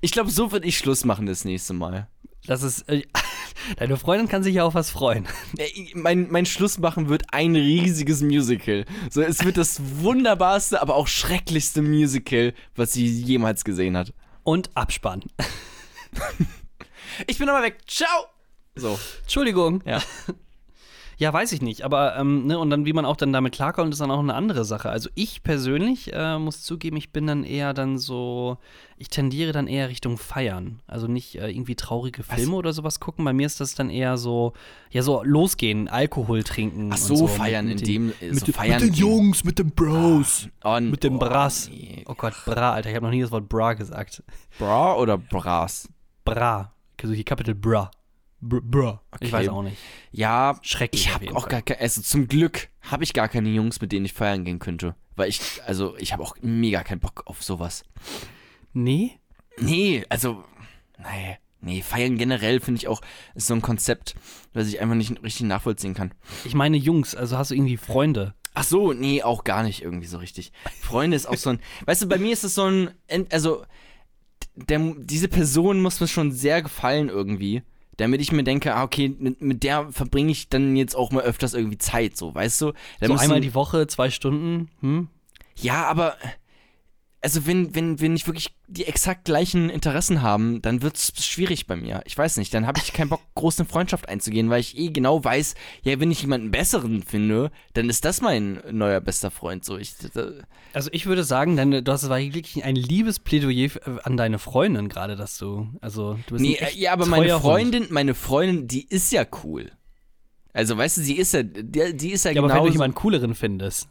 Ich glaube, so würde ich Schluss machen das nächste Mal. Das ist. Äh, deine Freundin kann sich ja auf was freuen. Mein, mein Schlussmachen wird ein riesiges Musical. So, es wird das wunderbarste, aber auch schrecklichste Musical, was sie jemals gesehen hat. Und Abspann. Ich bin aber weg. Ciao. So. Entschuldigung. Ja. Ja, weiß ich nicht, aber ähm, ne, und dann, wie man auch dann damit klarkommt, ist dann auch eine andere Sache. Also ich persönlich äh, muss zugeben, ich bin dann eher dann so, ich tendiere dann eher Richtung Feiern. Also nicht äh, irgendwie traurige Filme oder sowas gucken. Bei mir ist das dann eher so, ja, so losgehen, Alkohol trinken. Ach so, mit- feiern mit in den- dem. mit so den- feiern mit den. Jungs, mit den Bros. Oh, Mit dem oh, Brass. nee. Oh Gott, Bra, Alter, ich habe noch nie das Wort Bra gesagt. Bra oder Bras? Bra. Also hier Capital Bra. Br Bra. Ich Okay. weiß auch nicht. Ja, Schrecklich ich habe auch gar keine, also zum Glück habe ich gar keine Jungs, mit denen ich feiern gehen könnte. Weil ich, also ich habe auch mega keinen Bock auf sowas. Nee? Nee, also, nee, nee, feiern generell finde ich auch, ist so ein Konzept, was ich einfach nicht richtig nachvollziehen kann. Ich meine Jungs, also hast du irgendwie Freunde? Ach so, nee, auch gar nicht irgendwie so richtig. Freunde ist auch so ein, weißt du, bei mir ist es so ein, also, der, diese Person muss mir schon sehr gefallen irgendwie, damit ich mir denke, ah, okay, mit, mit der verbringe ich dann jetzt auch mal öfters irgendwie Zeit, so, weißt du? Da So einmal ein- die Woche, zwei Stunden? Hm? Ja, aber also wenn, wenn, wenn nicht wirklich die exakt gleichen Interessen haben, dann wird es schwierig bei mir. Ich weiß nicht, dann habe ich keinen Bock, groß eine Freundschaft einzugehen, weil ich eh genau weiß, ja, wenn ich jemanden besseren finde, dann ist das mein neuer bester Freund. So, ich, Also ich würde sagen, deine, du hast war wirklich ein liebes Plädoyer äh, an deine Freundin gerade, dass du, also du bist nee, äh, ja, aber meine treuer Hund. Freundin, meine Freundin, die ist ja cool. Also, weißt du, sie ist ja, die, die ist ja, Ja, aber genau wenn du jemanden cooleren findest.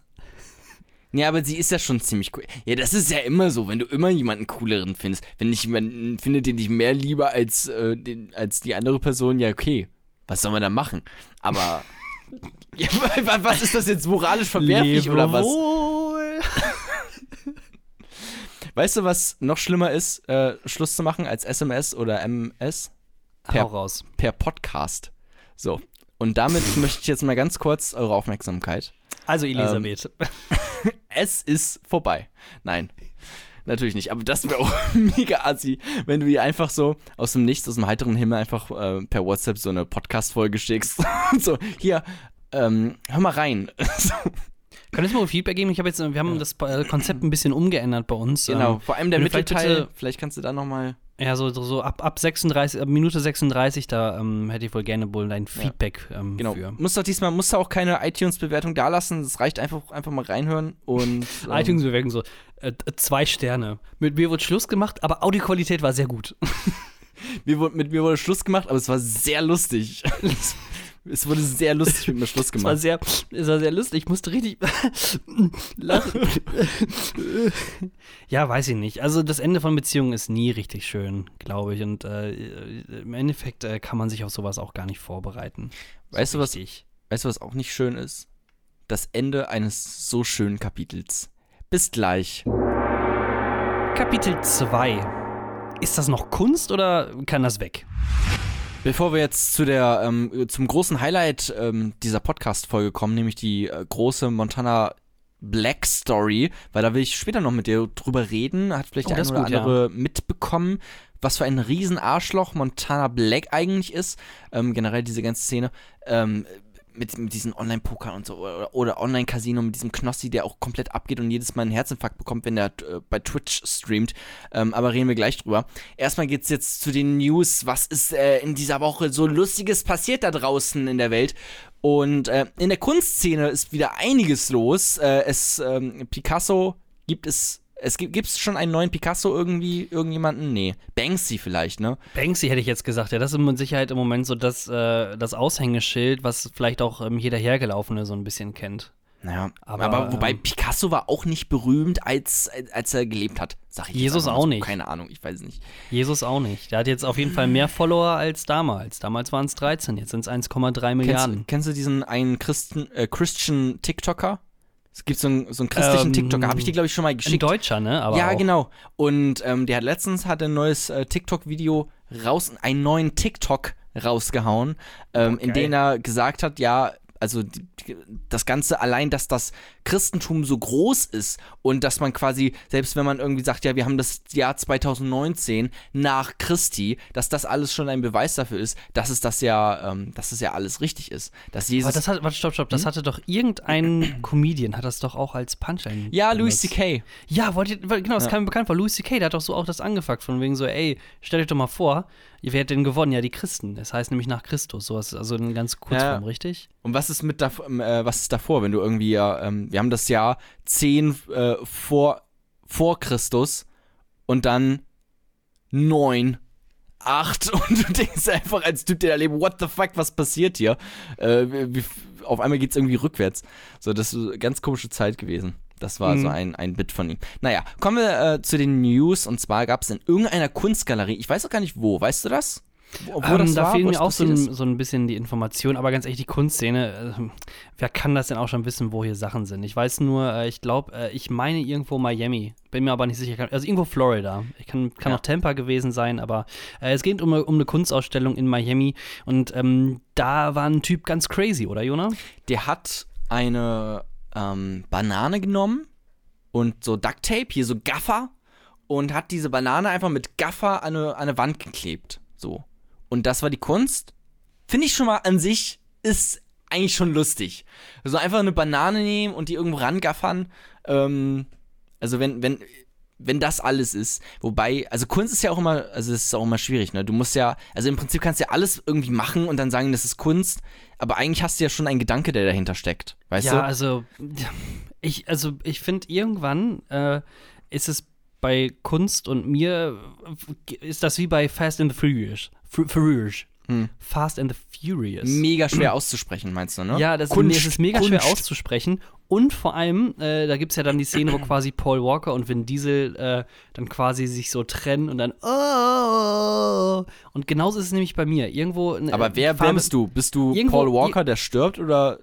Ja, aber sie ist ja schon ziemlich cool. Ja, das ist ja immer so, wenn du immer jemanden cooleren findest. Wenn ich jemanden finde, den ich mehr liebe als, äh, den, als die andere Person, ja, okay. Was soll man da machen? Aber. ja, wa- was ist das jetzt moralisch verwerflich oder was? Lebewohl. Weißt du, was noch schlimmer ist, äh, Schluss zu machen als SMS oder MS? Per- Hau raus. Per Podcast. So. Und damit möchte ich jetzt mal ganz kurz eure Aufmerksamkeit. Also Elisabeth. Es ist vorbei. Nein. natürlich nicht. Aber das wäre auch mega assi, wenn du ihr einfach so aus dem Nichts, aus dem heiteren Himmel einfach äh, per WhatsApp so eine Podcast-Folge schickst. so, hier, ähm, hör mal rein. so, Könntest du mal Feedback geben? Ich habe jetzt, wir haben das äh, Konzept ein bisschen umgeändert bei uns. genau, Ähm, vor allem der du vielleicht Mittelteil. bitte- Vielleicht kannst du da nochmal. Ja, so, so ab, ab 36, ab Minute 36, da ähm, hätte ich wohl gerne wohl dein Feedback ähm, Genau. für. Musst doch diesmal musst du auch keine iTunes-Bewertung dalassen. Es reicht einfach, einfach mal reinhören und. ähm, iTunes-Bewertung so, äh, zwei Sterne. Mit mir wurde Schluss gemacht, aber Audioqualität war sehr gut. Mir wurde, mit mir wurde Schluss gemacht, aber es war sehr lustig. es wurde sehr lustig mit mir Schluss Es war gemacht. sehr, es war sehr lustig. Ich musste richtig lachen. ja, weiß ich nicht. Also das Ende von Beziehungen ist nie richtig schön, glaube ich. Und äh, im Endeffekt äh, kann man sich auf sowas auch gar nicht vorbereiten. Weißt du, was- richtig. Weißt du, was auch nicht schön ist? Das Ende eines so schönen Kapitels. Bis gleich. Kapitel 2. Ist das noch Kunst oder kann das weg? Bevor wir jetzt zu der, ähm, zum großen Highlight ähm, dieser Podcast-Folge kommen, nämlich die äh, große Montana Black Story, weil da will ich später noch mit dir drüber reden, hat vielleicht Oh, der eine oder gut, andere mitbekommen, was für ein Riesenarschloch Montana Black eigentlich ist, ähm, generell diese ganze Szene, ähm, mit, mit diesen Online-Pokern und so oder, oder Online-Casino mit diesem Knossi, der auch komplett abgeht und jedes Mal einen Herzinfarkt bekommt, wenn er äh, bei Twitch streamt. Ähm, aber reden wir gleich drüber. Erstmal geht's jetzt zu den News. Was ist äh, in dieser Woche so Lustiges passiert da draußen in der Welt? Und äh, in der Kunstszene ist wieder einiges los. Äh, es ähm, Picasso gibt es. Es gibt gibt's schon einen neuen Picasso irgendwie, irgendjemanden? Nee. Banksy vielleicht, ne? Banksy hätte ich jetzt gesagt, ja, das ist mit Sicherheit im Moment so das, äh, das Aushängeschild, was vielleicht auch ähm, jeder Hergelaufene so ein bisschen kennt. Naja, Aber, aber, wobei ähm, Picasso war auch nicht berühmt, als, als er gelebt hat, sag ich jetzt Jesus auch nicht. Keine Ahnung, ich weiß nicht. Jesus auch nicht. Der hat jetzt auf jeden Fall mehr Follower als damals. Damals waren es 13, jetzt sind es 1,3 Kennst, Milliarden. kennst du diesen einen Christen, äh, Christian TikToker? Es gibt so einen, so einen christlichen Ähm, TikToker, habe ich dir, glaube ich, schon mal Ein geschickt. Deutscher, ne? Aber ja, auch. genau. Und ähm, der hat letztens hat ein neues äh, TikTok-Video raus, einen neuen TikTok rausgehauen, ähm, in geil. dem er gesagt hat, ja, also die, das Ganze allein, dass das Christentum so groß ist und dass man quasi, selbst wenn man irgendwie sagt, ja, wir haben das Jahr 2019 nach Christi, dass das alles schon ein Beweis dafür ist, dass es das ja, ähm, dass es ja alles richtig ist. Dass Jesus. Aber das hat, warte, stopp, stopp, das hatte doch irgendein Comedian, hat das doch auch als Punchline. ja, Louis. C.K. Ja, wollte genau, das Ja. kam mir bekannt vor. Louis C.K., der hat doch so auch das angefuckt, von wegen so, ey, stellt euch doch mal vor, wer hat denn gewonnen? Ja, die Christen. Das heißt nämlich nach Christus. Sowas, also in ganz Kurzform, Ja. richtig? Und was ist mit dav ähm, äh, was ist davor, wenn du irgendwie ja, ähm, wir haben das Jahr 10 äh, vor, vor Christus und dann 9, 8 und du denkst einfach als Typ, der da lebt, what the fuck, was passiert hier? Äh, wie, auf einmal geht's irgendwie rückwärts. So, das ist eine ganz komische Zeit gewesen. Das war Mhm. so ein, ein Bit von ihm. Naja, kommen wir äh, zu den News. Und zwar gab es in irgendeiner Kunstgalerie, ich weiß auch gar nicht wo, weißt du das? Wo, wo Ähm, da war, fehlen mir auch so ein, so ein bisschen die Informationen, aber ganz ehrlich, die Kunstszene, äh, wer kann das denn auch schon wissen, wo hier Sachen sind? Ich weiß nur, äh, ich glaube, äh, ich meine irgendwo Miami, bin mir aber nicht sicher, also irgendwo Florida. Ich kann, kann Ja. auch Tampa gewesen sein, aber äh, es geht um, eine- um eine Kunstausstellung in Miami und ähm, da war ein Typ ganz crazy, oder Jona? der hat eine ähm, Banane genommen und so Ducktape, hier so Gaffer, und hat diese Banane einfach mit Gaffer an eine, an eine Wand geklebt. So. Und das war die Kunst. Finde ich schon mal an sich ist eigentlich schon lustig. Also einfach eine Banane nehmen und die irgendwo rangaffern. Ähm, also wenn, wenn, wenn das alles ist. Wobei, also Kunst ist ja auch immer, also es ist auch immer schwierig, ne? Du musst ja, also im Prinzip kannst du ja alles irgendwie machen und dann sagen, das ist Kunst, aber eigentlich hast du ja schon einen Gedanke, der dahinter steckt. Weißt ja, du? also ich, also ich finde irgendwann äh, ist es bei Kunst und mir ist das wie bei Fast and the Furious. Fu- Furious. Hm. Fast and the Furious. Mega schwer auszusprechen, meinst du, ne? Ja, das Kunst, nee, es ist mega schwer Kunst. auszusprechen. Und vor allem, äh, da gibt es ja dann die Szene, wo quasi Paul Walker und Vin Diesel äh, dann quasi sich so trennen und dann oh, und genauso ist es nämlich bei mir. Irgendwo. äh, Aber wer, wer bist du? Bist du Irgendwo- Paul Walker, der stirbt oder?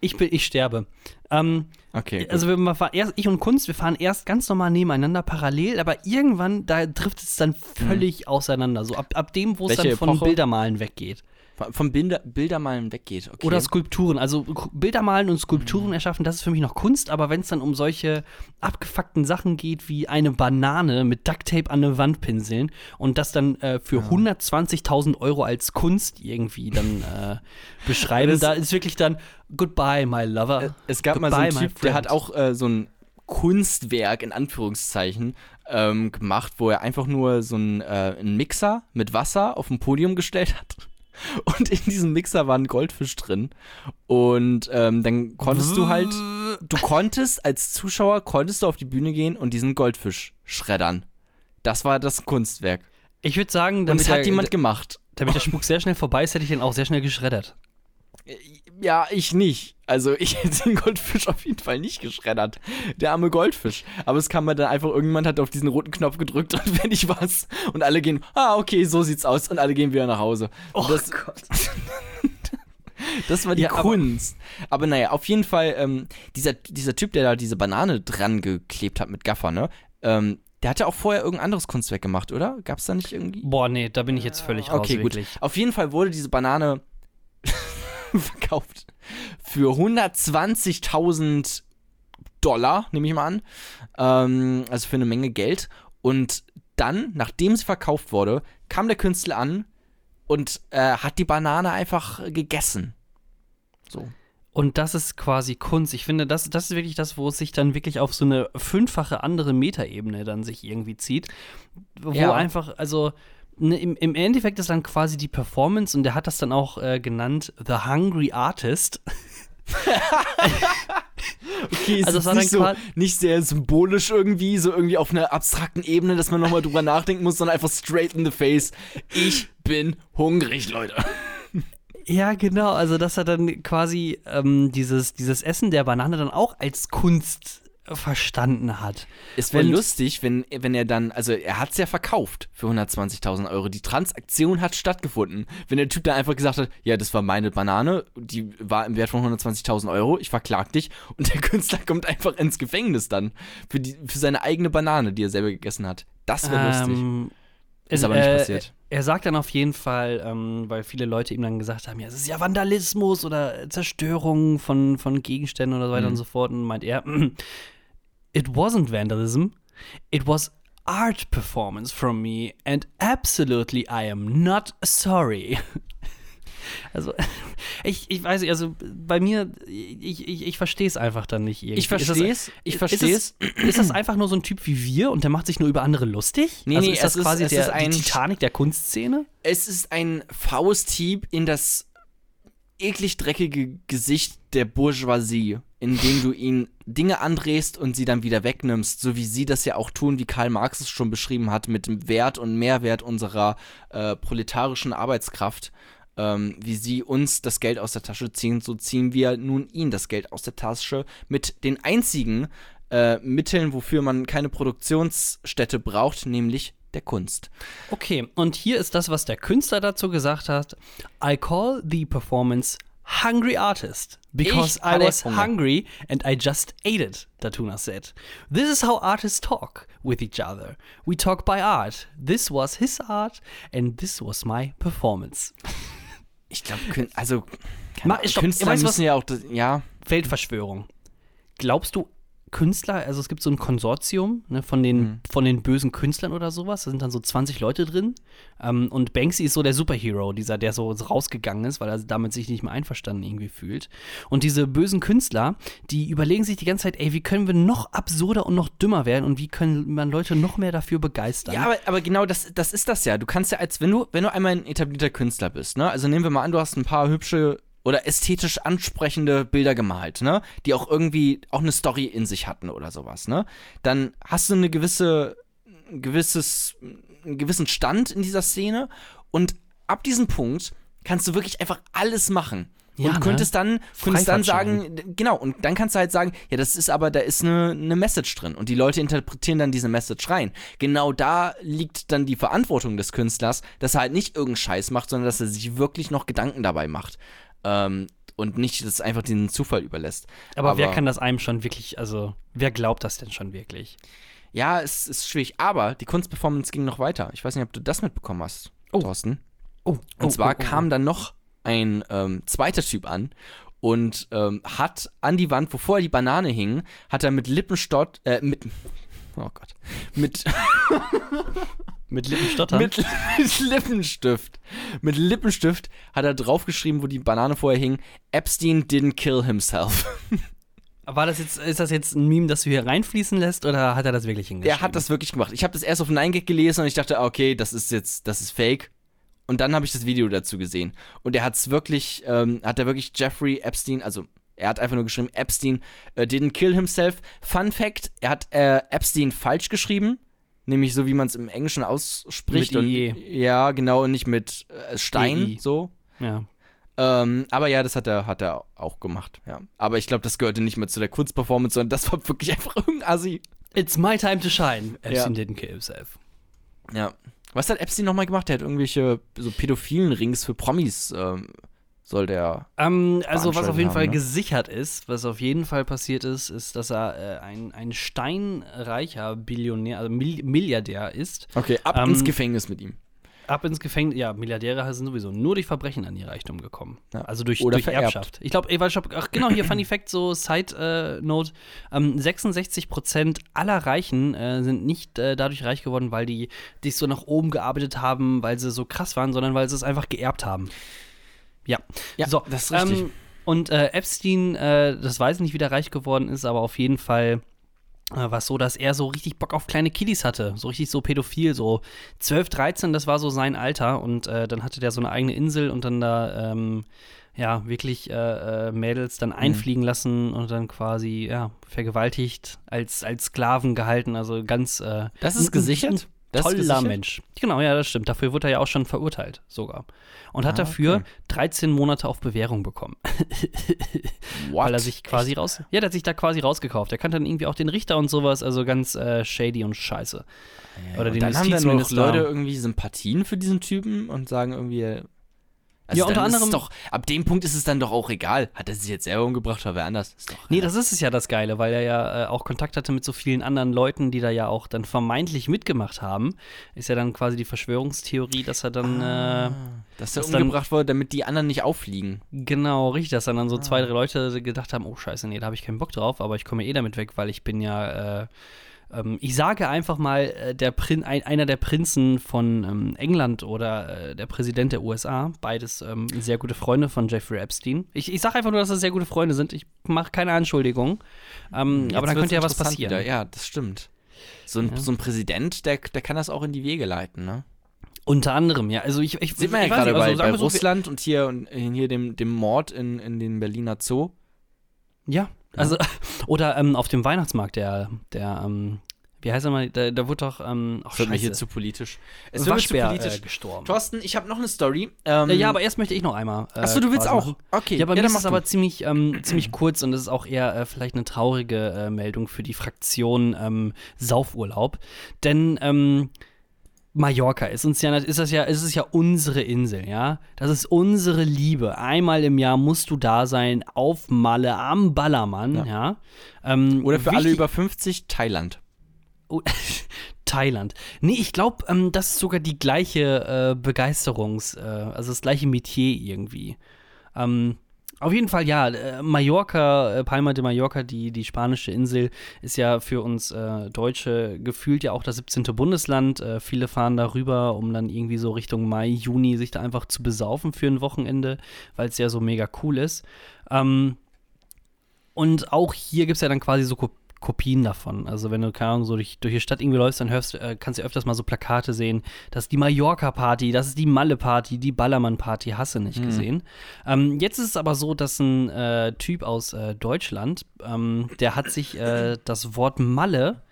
Ich, bin, ich sterbe. Ähm, Okay. also wir fahren erst, ich und Kunst, wir fahren erst ganz normal nebeneinander parallel, aber irgendwann, da trifft es dann völlig auseinander. So ab, ab dem, wo es dann von Epoche? Bildermalen weggeht. Vom Bilder, Bildermalen weggeht. Okay. Oder Skulpturen. Also Bildermalen und Skulpturen erschaffen, das ist für mich noch Kunst, aber wenn es dann um solche abgefuckten Sachen geht, wie eine Banane mit Ducktape an eine Wand pinseln und das dann äh, für 120.000 Euro als Kunst irgendwie dann äh, beschreiben, da ist wirklich dann Goodbye, my lover. Es gab mal so einen Goodbye, Typ, der hat auch äh, so ein Kunstwerk in Anführungszeichen ähm, gemacht, wo er einfach nur so einen, äh, einen Mixer mit Wasser auf ein Podium gestellt hat. Und in diesem Mixer war ein Goldfisch drin. Und ähm, dann konntest du halt, du konntest als Zuschauer, konntest du auf die Bühne gehen und diesen Goldfisch schreddern. Das war das Kunstwerk. Ich würde sagen, Und damit, es hat der, jemand gemacht. damit der Spuk sehr schnell vorbei ist, hätte ich den auch sehr schnell geschreddert. Ja, ich nicht. Also ich hätte den Goldfisch auf jeden Fall nicht geschreddert. Der arme Goldfisch. Aber es kam mir dann einfach, irgendjemand hat auf diesen roten Knopf gedrückt und fertig war's. Und alle gehen, ah, okay, so sieht's aus. Und alle gehen wieder nach Hause. Oh das, Gott. das war die Ja, aber- Kunst. Aber, naja, auf jeden Fall, ähm, dieser, dieser Typ, der da diese Banane dran geklebt hat mit Gaffer, ne? Ähm, der hat ja auch vorher irgendein anderes Kunstwerk gemacht, oder? Gab's da nicht irgendwie? Boah, nee, da bin ich jetzt völlig raus, Okay, gut. wirklich. Auf jeden Fall wurde diese Banane verkauft für 120.000 Dollar, nehme ich mal an. Ähm, also für eine Menge Geld. Und dann, nachdem sie verkauft wurde, kam der Künstler an und äh, hat die Banane einfach gegessen. So. Und das ist quasi Kunst. Ich finde, das, das ist wirklich das, wo es sich dann wirklich auf so eine fünffache andere Metaebene dann sich irgendwie zieht. Wo Ja. einfach, also ne, im, im Endeffekt ist dann quasi die Performance und der hat das dann auch äh, genannt The Hungry Artist. Okay, ist Also also es war nicht, so, nicht sehr symbolisch irgendwie, so irgendwie auf einer abstrakten Ebene, dass man nochmal drüber nachdenken muss, sondern einfach straight in the face. Ich bin hungrig, Leute. Ja, genau. Also, dass er dann quasi ähm, dieses, dieses Essen der Banane dann auch als Kunst verstanden hat. Es wäre lustig, wenn, wenn er dann, also er hat es ja verkauft für 120.000 Euro. Die Transaktion hat stattgefunden. Wenn der Typ dann einfach gesagt hat, ja, das war meine Banane, die war im Wert von 120.000 Euro, ich verklag dich und der Künstler kommt einfach ins Gefängnis dann für, die, für seine eigene Banane, die er selber gegessen hat. Das wäre lustig. Ähm, Ist es- aber nicht äh, passiert. Er sagt dann auf jeden Fall, ähm, weil viele Leute ihm dann gesagt haben, ja, es ist ja Vandalismus oder Zerstörung von, von Gegenständen oder so weiter Mhm. und so fort. Und meint er, it wasn't vandalism, it was art performance from me and absolutely I am not sorry. Also, ich, ich weiß nicht, also bei mir, ich, ich, ich verstehe es einfach dann nicht irgendwie. Ich verstehe es, ich verstehe es. Ist, ist das einfach nur so ein Typ wie wir und der macht sich nur über andere lustig? Nee, also nee, ist das es ist- quasi es der, ist ein- die Titanic der Kunstszene? Es ist ein Fausthieb in das eklig dreckige Gesicht der Bourgeoisie, indem du ihnen Dinge andrehst und sie dann wieder wegnimmst, so wie sie das ja auch tun, wie Karl Marx es schon beschrieben hat, mit dem Wert und Mehrwert unserer äh, proletarischen Arbeitskraft. Ähm, wie sie uns das Geld aus der Tasche ziehen, so ziehen wir nun ihnen das Geld aus der Tasche mit den einzigen äh, Mitteln, wofür man keine Produktionsstätte braucht, nämlich der Kunst. Okay, und hier ist das, was der Künstler dazu gesagt hat. I call the performance Hungry Artist because Ich I was Hunger. hungry and I just ate it, Datuna said. This is how artists talk with each other. We talk by art. This was his art and this was my performance. Ich glaube, also Ma- Künstler weißt du was? müssen ja auch, das, ja, Weltverschwörung. Glaubst du, Künstler, also es gibt so ein Konsortium ne, von, den, von den bösen Künstlern oder sowas, da sind dann so 20 Leute drin. Ähm, und Banksy ist so der Superhero, dieser, der so rausgegangen ist, weil er damit sich nicht mehr einverstanden irgendwie fühlt. Und diese bösen Künstler, die überlegen sich die ganze Zeit, ey, wie können wir noch absurder und noch dümmer werden und wie können man Leute noch mehr dafür begeistern? ja, aber, aber genau das, das ist das ja. Du kannst ja als, wenn du, wenn du einmal ein etablierter Künstler bist, ne, also nehmen wir mal an, du hast ein paar hübsche oder ästhetisch ansprechende Bilder gemalt, ne, die auch irgendwie auch eine Story in sich hatten oder sowas, ne, dann hast du eine gewisse, ein gewisses, einen gewissen Stand in dieser Szene und ab diesem Punkt kannst du wirklich einfach alles machen. Ja, und ne? könntest dann, könntest dann sagen, genau, und dann kannst du halt sagen, ja, das ist aber, da ist eine, eine Message drin und die Leute interpretieren dann diese Message rein. Genau da liegt dann die Verantwortung des Künstlers, dass er halt nicht irgendeinen Scheiß macht, sondern dass er sich wirklich noch Gedanken dabei macht. Ähm, und nicht das einfach den Zufall überlässt. Aber, wer kann das einem schon wirklich, also wer glaubt das denn schon wirklich? Ja, es ist schwierig. Aber die Kunstperformance ging noch weiter. Ich weiß nicht, ob du das mitbekommen hast, Thorsten. Oh, Und zwar kam dann noch ein ähm, zweiter Typ an und ähm, hat an die Wand, wo vorher die Banane hing, hat er mit Lippenstott, äh, mit, oh Gott, mit, mit Lippenstottern? mit, mit Lippenstift, mit Lippenstift hat er draufgeschrieben, wo die Banane vorher hing, Epstein didn't kill himself. War das jetzt, ist das jetzt ein Meme, das du hier reinfließen lässt oder hat er das wirklich hingeschrieben? Der hat das wirklich gemacht. Ich habe das erst auf 9gag gelesen und ich dachte, okay, das ist jetzt, das ist fake. Und dann habe ich das Video dazu gesehen. Und er hat es wirklich, ähm, hat er wirklich Jeffrey Epstein, also er hat einfach nur geschrieben, Epstein äh, didn't kill himself. Fun Fact, er hat äh, Epstein falsch geschrieben. Nämlich so, wie man es im Englischen ausspricht. Mit und, IE. Ja, genau, und nicht mit äh, Stein, EI. so. Ja. Ähm, aber ja, das hat er, hat er auch gemacht, ja. Aber ich glaube, das gehörte nicht mehr zu der Kunstperformance, sondern das war wirklich einfach irgendein Assi. It's my time to shine. Epstein Ja. didn't kill himself. Ja. Was hat Epstein nochmal gemacht? Der hat irgendwelche so pädophilen Rings für Promis, ähm, soll der. Ähm, also was auf jeden Fall haben, ne? gesichert ist, was auf jeden Fall passiert ist, ist, dass er äh, ein, ein steinreicher Billionär, also Mil Milliardär ist. Okay, ab Ähm, ins Gefängnis mit ihm. Ab ins Gefängnis, ja, Milliardäre sind sowieso nur durch Verbrechen an ihr Reichtum gekommen. Ja. Also durch, Oder durch vererbt. Erbschaft. Ich glaube, ach genau, hier Funny Fact, so Side-Note, ähm, 66% aller Reichen äh, sind nicht äh, dadurch reich geworden, weil die sich so nach oben gearbeitet haben, weil sie so krass waren, sondern weil sie es einfach geerbt haben. Ja. Ja, so, das ist richtig. Ähm, und äh, Epstein, äh, das weiß ich nicht, wie der reich geworden ist, aber auf jeden Fall äh, war es so, dass er so richtig Bock auf kleine Kiddies hatte. So richtig so pädophil, so 12, 13, das war so sein Alter. Und äh, dann hatte der so eine eigene Insel und dann da, ähm, ja, wirklich äh, äh, Mädels dann einfliegen lassen und dann quasi, ja, vergewaltigt, als, als Sklaven gehalten. Also ganz. Äh, Das ist gesichert? Das ist Toller? Mensch. Genau, ja, das stimmt. Dafür wurde er ja auch schon verurteilt, sogar. Und hat Ah, dafür okay. 13 Monate auf Bewährung bekommen. What? Weil er sich quasi raus. Ja, der hat sich da quasi rausgekauft. Der kannte dann irgendwie auch den Richter und sowas, also ganz äh, shady und scheiße. Oder und den dann haben dann noch. Leute irgendwie Sympathien für diesen Typen und sagen irgendwie. Also Ja, unter dann anderem- doch, ab dem Punkt ist es dann doch auch egal. Hat er sich jetzt selber umgebracht oder wer anders? Ist doch, Nee, das ist es ja das Geile, weil er ja äh, auch Kontakt hatte mit so vielen anderen Leuten, die da ja auch dann vermeintlich mitgemacht haben. Ist ja dann quasi die Verschwörungstheorie, dass er dann, äh, dass er dass dann- umgebracht wurde, damit die anderen nicht auffliegen. genau, richtig, dass dann, dann so zwei, drei Leute gedacht haben, oh scheiße, nee, da habe ich keinen Bock drauf, aber ich komme eh damit weg, weil ich bin ja, äh, ähm, ich sage einfach mal, äh, der Prin ein, einer der Prinzen von ähm, England oder äh, der Präsident der USA, beides ähm, sehr gute Freunde von Jeffrey Epstein. Ich, ich sage einfach nur, dass das sehr gute Freunde sind. Ich mache keine Anschuldigung. Ähm, Jetzt aber dann könnte ja was passieren. Wieder. Ja, das stimmt. So ein, Ja. so ein Präsident, der, der kann das auch in die Wege leiten, ne? Unter anderem, ja. Also ich, ich Sieht man ja gerade bei, also bei wir so, Russland und hier, und hier dem, dem Mord in, in den Berliner Zoo. Ja, also, oder ähm, auf dem Weihnachtsmarkt, der, der, ähm, wie heißt er mal, da, da wurde doch, ähm, mir scheiße, hier zu politisch. Es wird mir zu politisch. Äh, gestorben. Thorsten, ich habe noch eine Story. Ähm, Äh, ja, aber erst möchte ich noch einmal. Äh, Achso, du willst auch. machen. Okay. Ja, bei mir dann ist es aber ziemlich, ähm, ziemlich kurz und es ist auch eher äh, vielleicht eine traurige äh, Meldung für die Fraktion ähm, Saufurlaub. Denn ähm, Mallorca ist uns ja, ist das ja, ist es ja unsere Insel, ja. Das ist unsere Liebe. Einmal im Jahr musst du da sein, auf Malle, am Ballermann, ja. Ja. Ähm, Oder für alle über 50 Thailand. Oh, Thailand. Nee, ich glaube, ähm, das ist sogar die gleiche äh, Begeisterungs-, äh, also das gleiche Metier irgendwie. Ähm, auf jeden Fall, ja, äh, Mallorca, äh, Palma de Mallorca, die, die spanische Insel, ist ja für uns äh, Deutsche gefühlt ja auch das 17. Bundesland. Äh, viele fahren da rüber, um dann irgendwie so Richtung Mai, Juni sich da einfach zu besaufen für ein Wochenende, weil es ja so mega cool ist. Ähm, und auch hier gibt es ja dann quasi so Kopien davon. Also wenn du, keine Ahnung, so durch, durch die Stadt irgendwie läufst, dann hörst, äh, kannst du öfters mal so Plakate sehen, das ist die Mallorca-Party, das ist die Malle-Party, die Ballermann-Party, hasse nicht gesehen. Ähm, jetzt ist es aber so, dass ein äh, Typ aus äh, Deutschland, ähm, der hat sich äh, das Wort Malle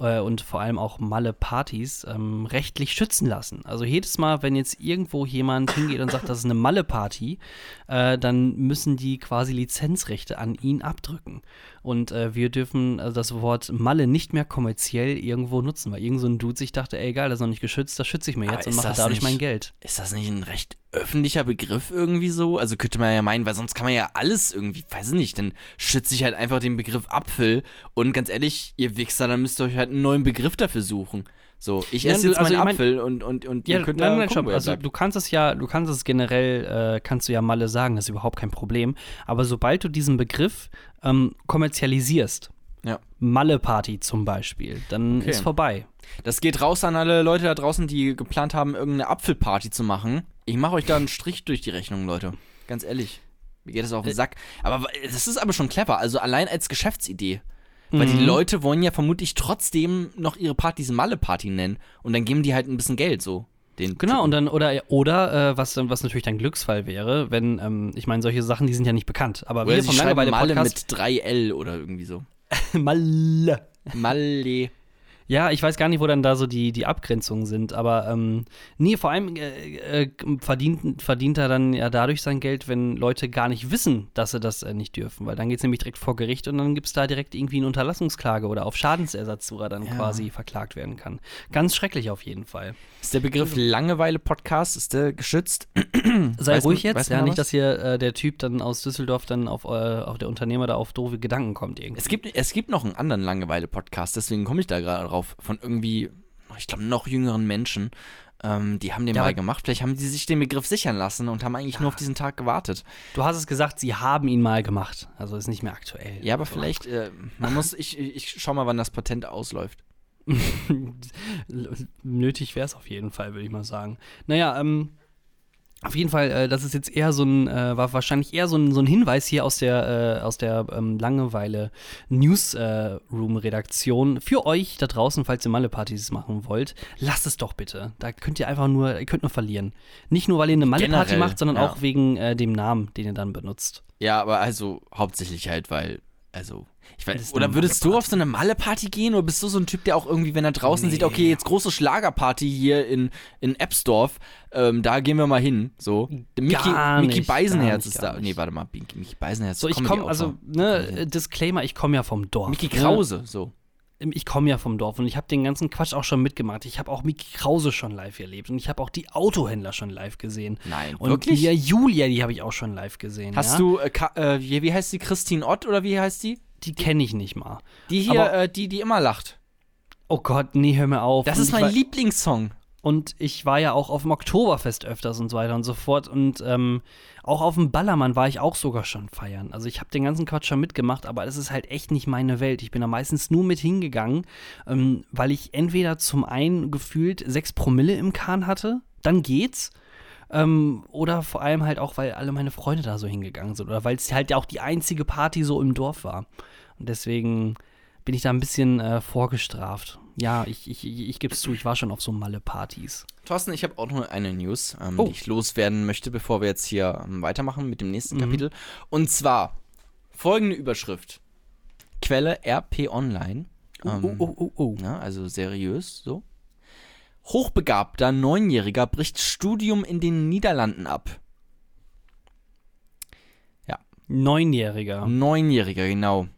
äh, und vor allem auch Malle-Partys ähm, rechtlich schützen lassen. Also jedes Mal, wenn jetzt irgendwo jemand hingeht und sagt, das ist eine Malle-Party, äh, dann müssen die quasi Lizenzrechte an ihn abdrücken. Und äh, wir dürfen also das Wort Malle nicht mehr kommerziell irgendwo nutzen, weil irgend so ein Dude sich dachte, ey geil, das ist noch nicht geschützt, das schütze ich mir Aber jetzt und mache dadurch nicht- mein Geld. Ist das nicht ein recht öffentlicher Begriff irgendwie so? Also könnte man ja meinen, weil sonst kann man ja alles irgendwie, weiß ich nicht, dann schütze ich halt einfach den Begriff Apfel und ganz ehrlich, ihr Wichser, dann müsst ihr euch halt einen neuen Begriff dafür suchen. So, ich Ja, esse jetzt also meinen ich mein- Apfel und, und, und Ja, ihr könnt nein, nein, gucken, Also du kannst es ja, du kannst es generell, äh, kannst du ja Malle sagen, das ist überhaupt kein Problem. Aber sobald du diesen Begriff ähm, kommerzialisierst, Ja. Malle-Party zum Beispiel, dann Okay. ist vorbei. Das geht raus an alle Leute da draußen, die geplant haben, irgendeine Apfelparty zu machen. Ich mache euch da einen Strich durch die Rechnung, Leute. Ganz ehrlich. Mir geht das auf den Sack. Aber das ist aber schon clever. Also allein als Geschäftsidee. Weil die Mhm. Leute wollen ja vermutlich trotzdem noch ihre Partys Malle-Party nennen. Und dann geben die halt ein bisschen Geld so. Den Genau, Typen. und dann, oder, oder äh, was, dann- was natürlich dein Glücksfall wäre, wenn, ähm, ich meine, solche Sachen, die sind ja nicht bekannt. Aber Oder wir vom schreiben Malle mit 3L oder irgendwie so. Malle. Malle. Ja, ich weiß gar nicht, wo dann da so die, die Abgrenzungen sind, aber ähm, nee, vor allem äh, äh, verdient, verdient er dann ja dadurch sein Geld, wenn Leute gar nicht wissen, dass sie das äh, nicht dürfen, weil dann geht es nämlich direkt vor Gericht und dann gibt es da direkt irgendwie eine Unterlassungsklage oder auf Schadensersatz, wo er dann quasi verklagt werden kann. Ganz schrecklich auf jeden Fall. Ist der Begriff Langeweile-Podcast, ist der geschützt? Sei Weiß ruhig jetzt, ja, nicht, dass hier äh, der Typ dann aus Düsseldorf dann auf, äh, auf der Unternehmer da auf doofe Gedanken kommt irgendwie. Es gibt, es gibt noch einen anderen Langeweile-Podcast, deswegen komme ich da gerade drauf, von irgendwie, ich glaube, noch jüngeren Menschen. Ähm, die haben den Ja, mal gemacht. Vielleicht haben die sich den Begriff sichern lassen und haben eigentlich nur auf diesen Tag gewartet. Du hast es gesagt, sie haben ihn mal gemacht, also ist nicht mehr aktuell. Ja, aber vielleicht, äh, man muss, ich, ich schau mal, wann das Patent ausläuft. Nötig wäre es auf jeden Fall, würde ich mal sagen. Naja, ähm, auf jeden Fall, äh, das ist jetzt eher so ein, äh, war wahrscheinlich eher so ein, so ein Hinweis hier aus der, äh, aus der ähm, Langeweile Newsroom-Redaktion für euch da draußen, falls ihr Malle-Partys machen wollt. Lasst es doch bitte. Da könnt ihr einfach nur, ihr könnt nur verlieren. Nicht nur, weil ihr eine Malle-Party macht, sondern ja. auch wegen äh, dem Namen, den ihr dann benutzt. Ja, aber also hauptsächlich halt, weil, also, ich weiß, oder würdest du auf so eine Malle-Party gehen oder bist du so ein Typ, der auch irgendwie, wenn er draußen Nee. sieht, okay, jetzt große Schlagerparty hier in, in Epsdorf, ähm, da gehen wir mal hin, so. Mickey, Mickey Beisenherz nicht, ist da. nicht. Nee, warte mal, Mickey, Beisenherz. So, ich komme, also, ne, äh, Disclaimer, ich komme ja vom Dorf. Mickey ne? Krause, so. ich komme ja vom Dorf und ich habe den ganzen Quatsch auch schon mitgemacht. Ich habe auch Mickey Krause schon live erlebt und ich habe auch die Autohändler schon live gesehen. Nein, Und wirklich? die Julia, die habe ich auch schon live gesehen. Hast ja? du, äh, äh, wie, wie heißt die, Christine Ott oder wie heißt die? Die kenne ich nicht mal. Die hier, Aber- äh, die, die immer lacht. Oh Gott, nee, hör mir auf. Das Und ist mein Lieblingssong. Und ich war ja auch auf dem Oktoberfest öfters und so weiter und so fort. Und ähm, auch auf dem Ballermann war ich auch sogar schon feiern. Also ich habe den ganzen Quatsch schon mitgemacht, aber das ist halt echt nicht meine Welt. Ich bin da meistens nur mit hingegangen, ähm, weil ich entweder zum einen gefühlt sechs Promille im Kahn hatte, dann geht's. Ähm, oder vor allem halt auch, weil alle meine Freunde da so hingegangen sind. Oder weil es halt auch die einzige Party so im Dorf war. Und deswegen bin ich da ein bisschen äh, vorgestraft. Ja, ich, ich, ich, ich gebe es zu, ich war schon auf so Malle-Partys. Thorsten, ich habe auch noch eine News, ähm, Oh. die ich loswerden möchte, bevor wir jetzt hier ähm, weitermachen mit dem nächsten Mhm. Kapitel. Und zwar folgende Überschrift. Quelle RP Online. Ähm, oh, oh, oh, oh. Ja, also seriös, so. Hochbegabter Neunjähriger bricht Studium in den Niederlanden ab. Neunjähriger. Neunjähriger, genau.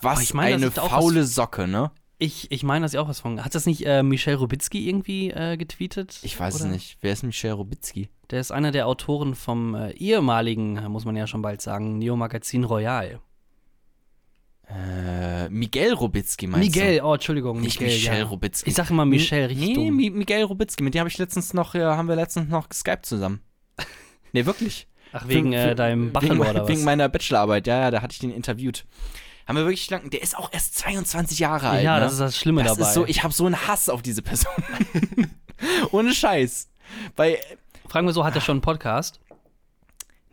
Was Aber ich meine, das eine faule Socke, ne? Ich, ich meine, dass ich auch was von. Hat das nicht äh, Michel Rubitzky irgendwie äh, getweetet? Ich weiß Oder? es nicht. Wer ist Michel Robitzky? Der ist einer der Autoren vom äh, ehemaligen, muss man ja schon bald sagen, Neo-Magazin Royal. Äh, Miguel Robitzky meinst Miguel, du? oh, Entschuldigung. Nicht Miguel, Michel ja. Robitzky. Ich sage immer Michel, richtig Nee, dumm. Mi Miguel Robitzky, mit dem habe ich letztens noch, ja, haben wir letztens noch geskypt zusammen. Nee, wirklich. Ach, wegen Für- äh, deinem wegen, Bachelor oder was? Wegen meiner Bachelorarbeit, ja, ja, da hatte ich den interviewt. Haben wir wirklich lang, der ist auch erst 22 Jahre alt. ja, ne? das ist das Schlimme das dabei. ist so, ich habe so einen Hass auf diese Person. Ohne Scheiß. Weil, Fragen wir so, hat er schon einen Podcast?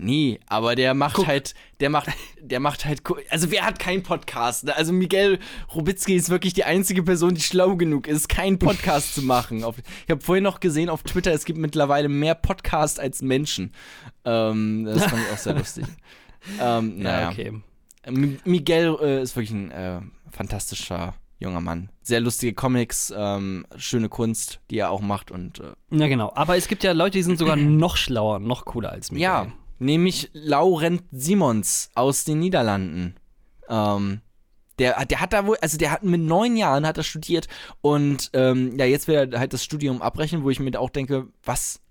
Nee, aber der macht halt, der macht, der macht halt, also wer hat keinen Podcast? Ne? Also Miguel Robitzky ist wirklich die einzige Person, die schlau genug ist, keinen Podcast zu machen. Auf, ich habe vorhin noch gesehen auf Twitter, es gibt mittlerweile mehr Podcasts als Menschen. Ähm, das fand ich auch sehr lustig. Ähm, naja. okay. M- Miguel äh, ist wirklich ein äh, fantastischer junger Mann. Sehr lustige Comics, ähm, schöne Kunst, die er auch macht und äh, Ja, genau. Aber es gibt ja Leute, die sind sogar noch schlauer, noch cooler als Miguel. ja, nämlich Laurent Simons aus den Niederlanden. Ähm, Der, der hat da wohl, also der hat mit neun Jahren hat er studiert und ähm, ja, jetzt will er halt das Studium abbrechen, wo ich mir auch denke, was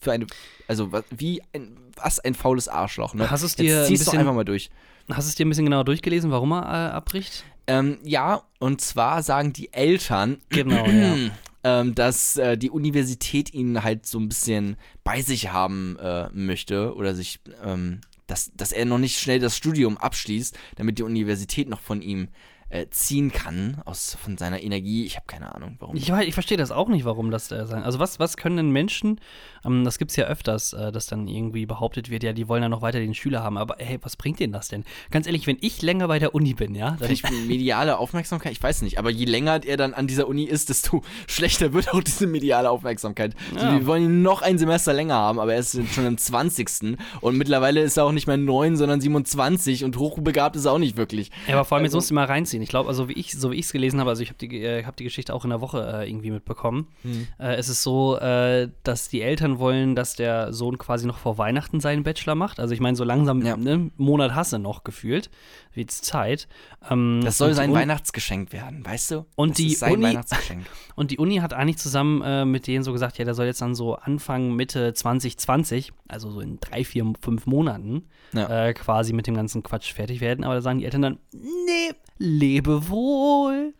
für eine, also was, wie ein, was ein faules Arschloch, ne? Hast du es dir ein bisschen- einfach mal durch. Hast du es dir ein bisschen genauer durchgelesen, warum er äh, abbricht? Ähm, ja, und zwar sagen die Eltern, Genau, ja. ähm, dass äh, die Universität ihn halt so ein bisschen bei sich haben äh, möchte oder sich, ähm, dass, dass er noch nicht schnell das Studium abschließt, damit die Universität noch von ihm äh, ziehen kann, aus, von seiner Energie. Ich habe keine Ahnung, warum. Ich, ich verstehe das auch nicht, warum das äh, sein. Also was, was können denn Menschen, ähm, das gibt es ja öfters, äh, dass dann irgendwie behauptet wird, ja, die wollen ja noch weiter den Schüler haben, aber hey, was bringt denen das denn? Ganz ehrlich, wenn ich länger bei der Uni bin, ja, dann Vielleicht mediale Aufmerksamkeit, ich weiß nicht, aber je länger er dann an dieser Uni ist, desto schlechter wird auch diese mediale Aufmerksamkeit. Ja. die wollen ihn noch ein Semester länger haben, aber er ist schon im 20. Und mittlerweile ist er auch nicht mehr 9, sondern 27 und hochbegabt ist er auch nicht wirklich. Ja, aber vor allem, jetzt Also- musst du mal reinziehen. Ich glaube, also wie ich so wie ich es gelesen habe, also ich habe die, äh, hab die Geschichte auch in der Woche äh, irgendwie mitbekommen. Hm. Äh, es ist so, äh, dass die Eltern wollen, dass der Sohn quasi noch vor Weihnachten seinen Bachelor macht. Also ich meine, so langsam, Ja. ne, Monat hasse noch gefühlt, wird's Zeit. Ähm, Das soll sein Weihnachtsgeschenk werden, weißt du? Und das die ist sein Uni- Weihnachtsgeschenk. Und die Uni hat eigentlich zusammen äh, mit denen so gesagt, ja, der soll jetzt dann so Anfang, Mitte 2020, also so in drei, vier, fünf Monaten, Ja. äh, quasi mit dem ganzen Quatsch fertig werden. Aber da sagen die Eltern dann, nee, lebe wohl.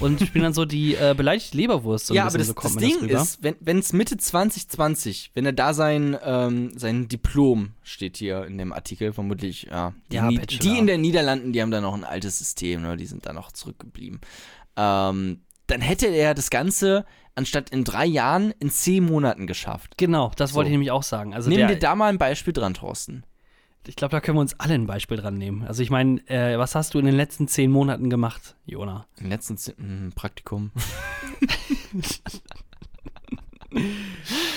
Und spielen dann so die äh, beleidigte Leberwurst. So ja, aber das, so das Ding rüber. ist, wenn es Mitte 2020, wenn er da sein, ähm, sein Diplom steht hier in dem Artikel, vermutlich, ja. Die, Ja, die in den Niederlanden, die haben da noch ein altes System, ne? die sind da noch zurückgeblieben. Ähm, dann hätte er das Ganze anstatt in drei Jahren in zehn Monaten geschafft. Genau, das wollte So. ich nämlich auch sagen. Also Nimm dir da mal ein Beispiel dran, Thorsten. Ich glaube, da können wir uns alle ein Beispiel dran nehmen. Also ich meine, äh, was hast du in den letzten zehn Monaten gemacht, Jona? Im letzten Z mh, Praktikum.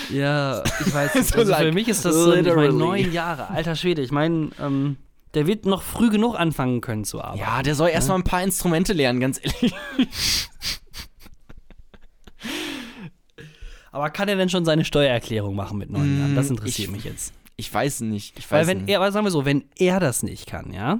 Ja, ich weiß nicht. So Also für mich ist das so, ich meine, neun Jahre. Alter Schwede, ich meine, ähm, der wird noch früh genug anfangen können zu arbeiten. Ja, der soll erstmal ein paar Instrumente lernen, ganz ehrlich. Aber kann er denn schon seine Steuererklärung machen mit neun Jahren? Das Mm, interessiert ich- mich jetzt. Ich weiß nicht. Ich Weil weiß wenn nicht. er, aber sagen wir so, wenn er das nicht kann, ja,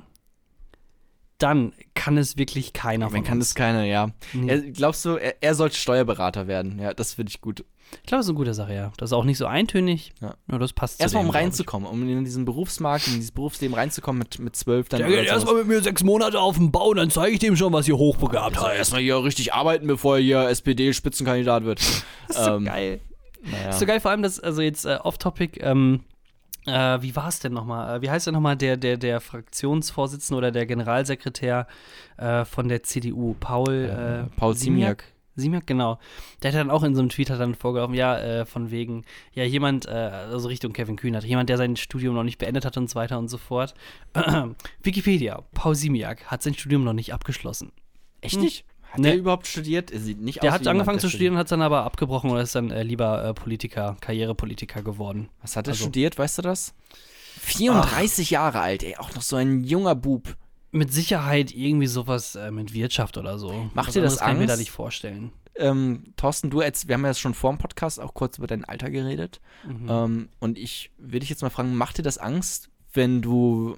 dann kann es wirklich keiner von Man kann uns. das keiner, ja. Nee. Er, glaubst du, er, er sollte Steuerberater werden? Ja, das finde ich gut. Ich glaube, das ist eine gute Sache, ja. Das ist auch nicht so eintönig. Ja. Ja, das passt Erstmal, um reinzukommen, um in diesen Berufsmarkt, in dieses Berufsleben reinzukommen mit, mit zwölf. Dann Der geht erstmal mit mir sechs Monate auf dem Bau, dann zeige ich dem schon, was ihr hochbegabt Soll heißt. erstmal hier richtig arbeiten, bevor er hier SPD-Spitzenkandidat wird. Das ist so Ähm, geil. Naja. Das ist so geil, vor allem das, also jetzt äh, off-topic, ähm, äh, wie war es denn nochmal? Äh, wie heißt der nochmal, der, der, der Fraktionsvorsitzende oder der Generalsekretär äh, von der CDU? Paul, Äh, äh, Paul Ziemiak. Ziemiak, genau. Der hat dann auch in so einem Tweet hat dann vorgeworfen, ja, äh, von wegen, ja, jemand, äh, also Richtung Kevin Kühnert, jemand, der sein Studium noch nicht beendet hat und so weiter und so fort. Wikipedia, Paul Ziemiak hat sein Studium noch nicht abgeschlossen. Echt nicht? Hat Nee. er überhaupt studiert? Er sieht nicht Der aus hat wie jemand, angefangen der zu studieren, hat dann aber abgebrochen und ist dann äh, lieber äh, Politiker, Karrierepolitiker geworden. Was hat er Also- studiert, weißt du das? 34 Jahre alt, ey, auch noch so ein junger Bub. Mit Sicherheit irgendwie sowas äh, mit Wirtschaft oder so. Macht Was dir das anderes kann ich mir da Angst? nicht vorstellen. Ähm, Thorsten, du, jetzt, wir haben ja schon vor dem Podcast auch kurz über dein Alter geredet. Mhm. Ähm, und ich will dich jetzt mal fragen, macht dir das Angst, wenn du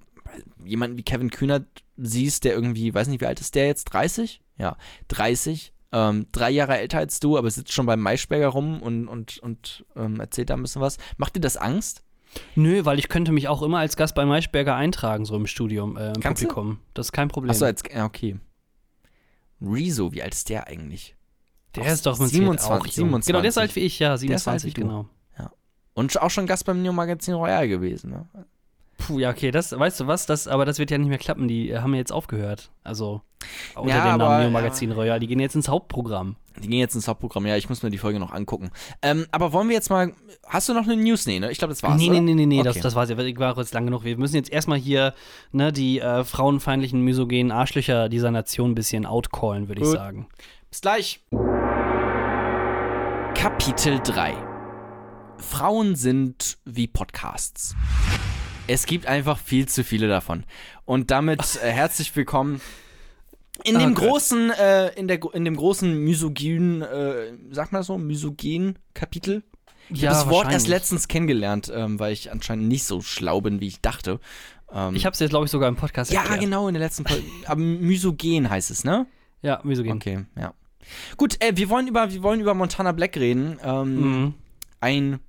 jemanden wie Kevin Kühnert siehst, der irgendwie, weiß nicht, wie alt ist der jetzt? 30? Ja, 30. Ähm, drei Jahre älter als du, aber sitzt schon beim Maischberger rum und, und, und ähm, erzählt da ein bisschen was. Macht dir das Angst? Nö, weil ich könnte mich auch immer als Gast bei Maischberger eintragen, so im Studium, äh, im Kannst du? Publikum. Das ist kein Problem. Achso, als, ja, okay. Rezo, wie alt ist der eigentlich? der Auch ist doch mit 27, auch jung. 27. Genau, der ist alt wie ich, ja, ist alt wie 27, du. genau. Und auch schon Gast beim Neo Magazin Royal gewesen, ne? Puh, ja, okay, das, weißt du was, das, aber das wird ja nicht mehr klappen, die äh, haben ja jetzt aufgehört. Also, unter Ja, dem Namen Neo Magazin Royal, die gehen jetzt ins Hauptprogramm. Die gehen jetzt ins Hauptprogramm, ja, ich muss mir die Folge noch angucken. Ähm, aber wollen wir jetzt mal. Hast du noch eine News? Nee, ne? Ich glaube, das war's. nee, nee, nee, nee, nee, das, Okay. das war's ja. Ich war jetzt lang genug. Wir müssen jetzt erstmal hier ne, die äh, frauenfeindlichen, misogenen Arschlöcher dieser Nation ein bisschen outcallen, würde ich sagen. Bis gleich. Kapitel 3. Frauen sind wie Podcasts. Es gibt einfach viel zu viele davon. Und damit äh, herzlich willkommen in Oh dem Gott. großen, äh, in, der, in dem großen misogynen, äh, sag mal so, misogynen Kapitel. Ich habe das Wort erst letztens kennengelernt, ähm, weil ich anscheinend nicht so schlau bin, wie ich dachte. Ähm, Ich habe es jetzt, glaube ich, sogar im Podcast ja, erklärt. genau, in der letzten Folge. Aber Misogen heißt es, ne? Ja, misogen. Okay, ja. Gut, äh, wir wollen über, wir wollen über Montana Black reden. Ähm, Mhm. Ein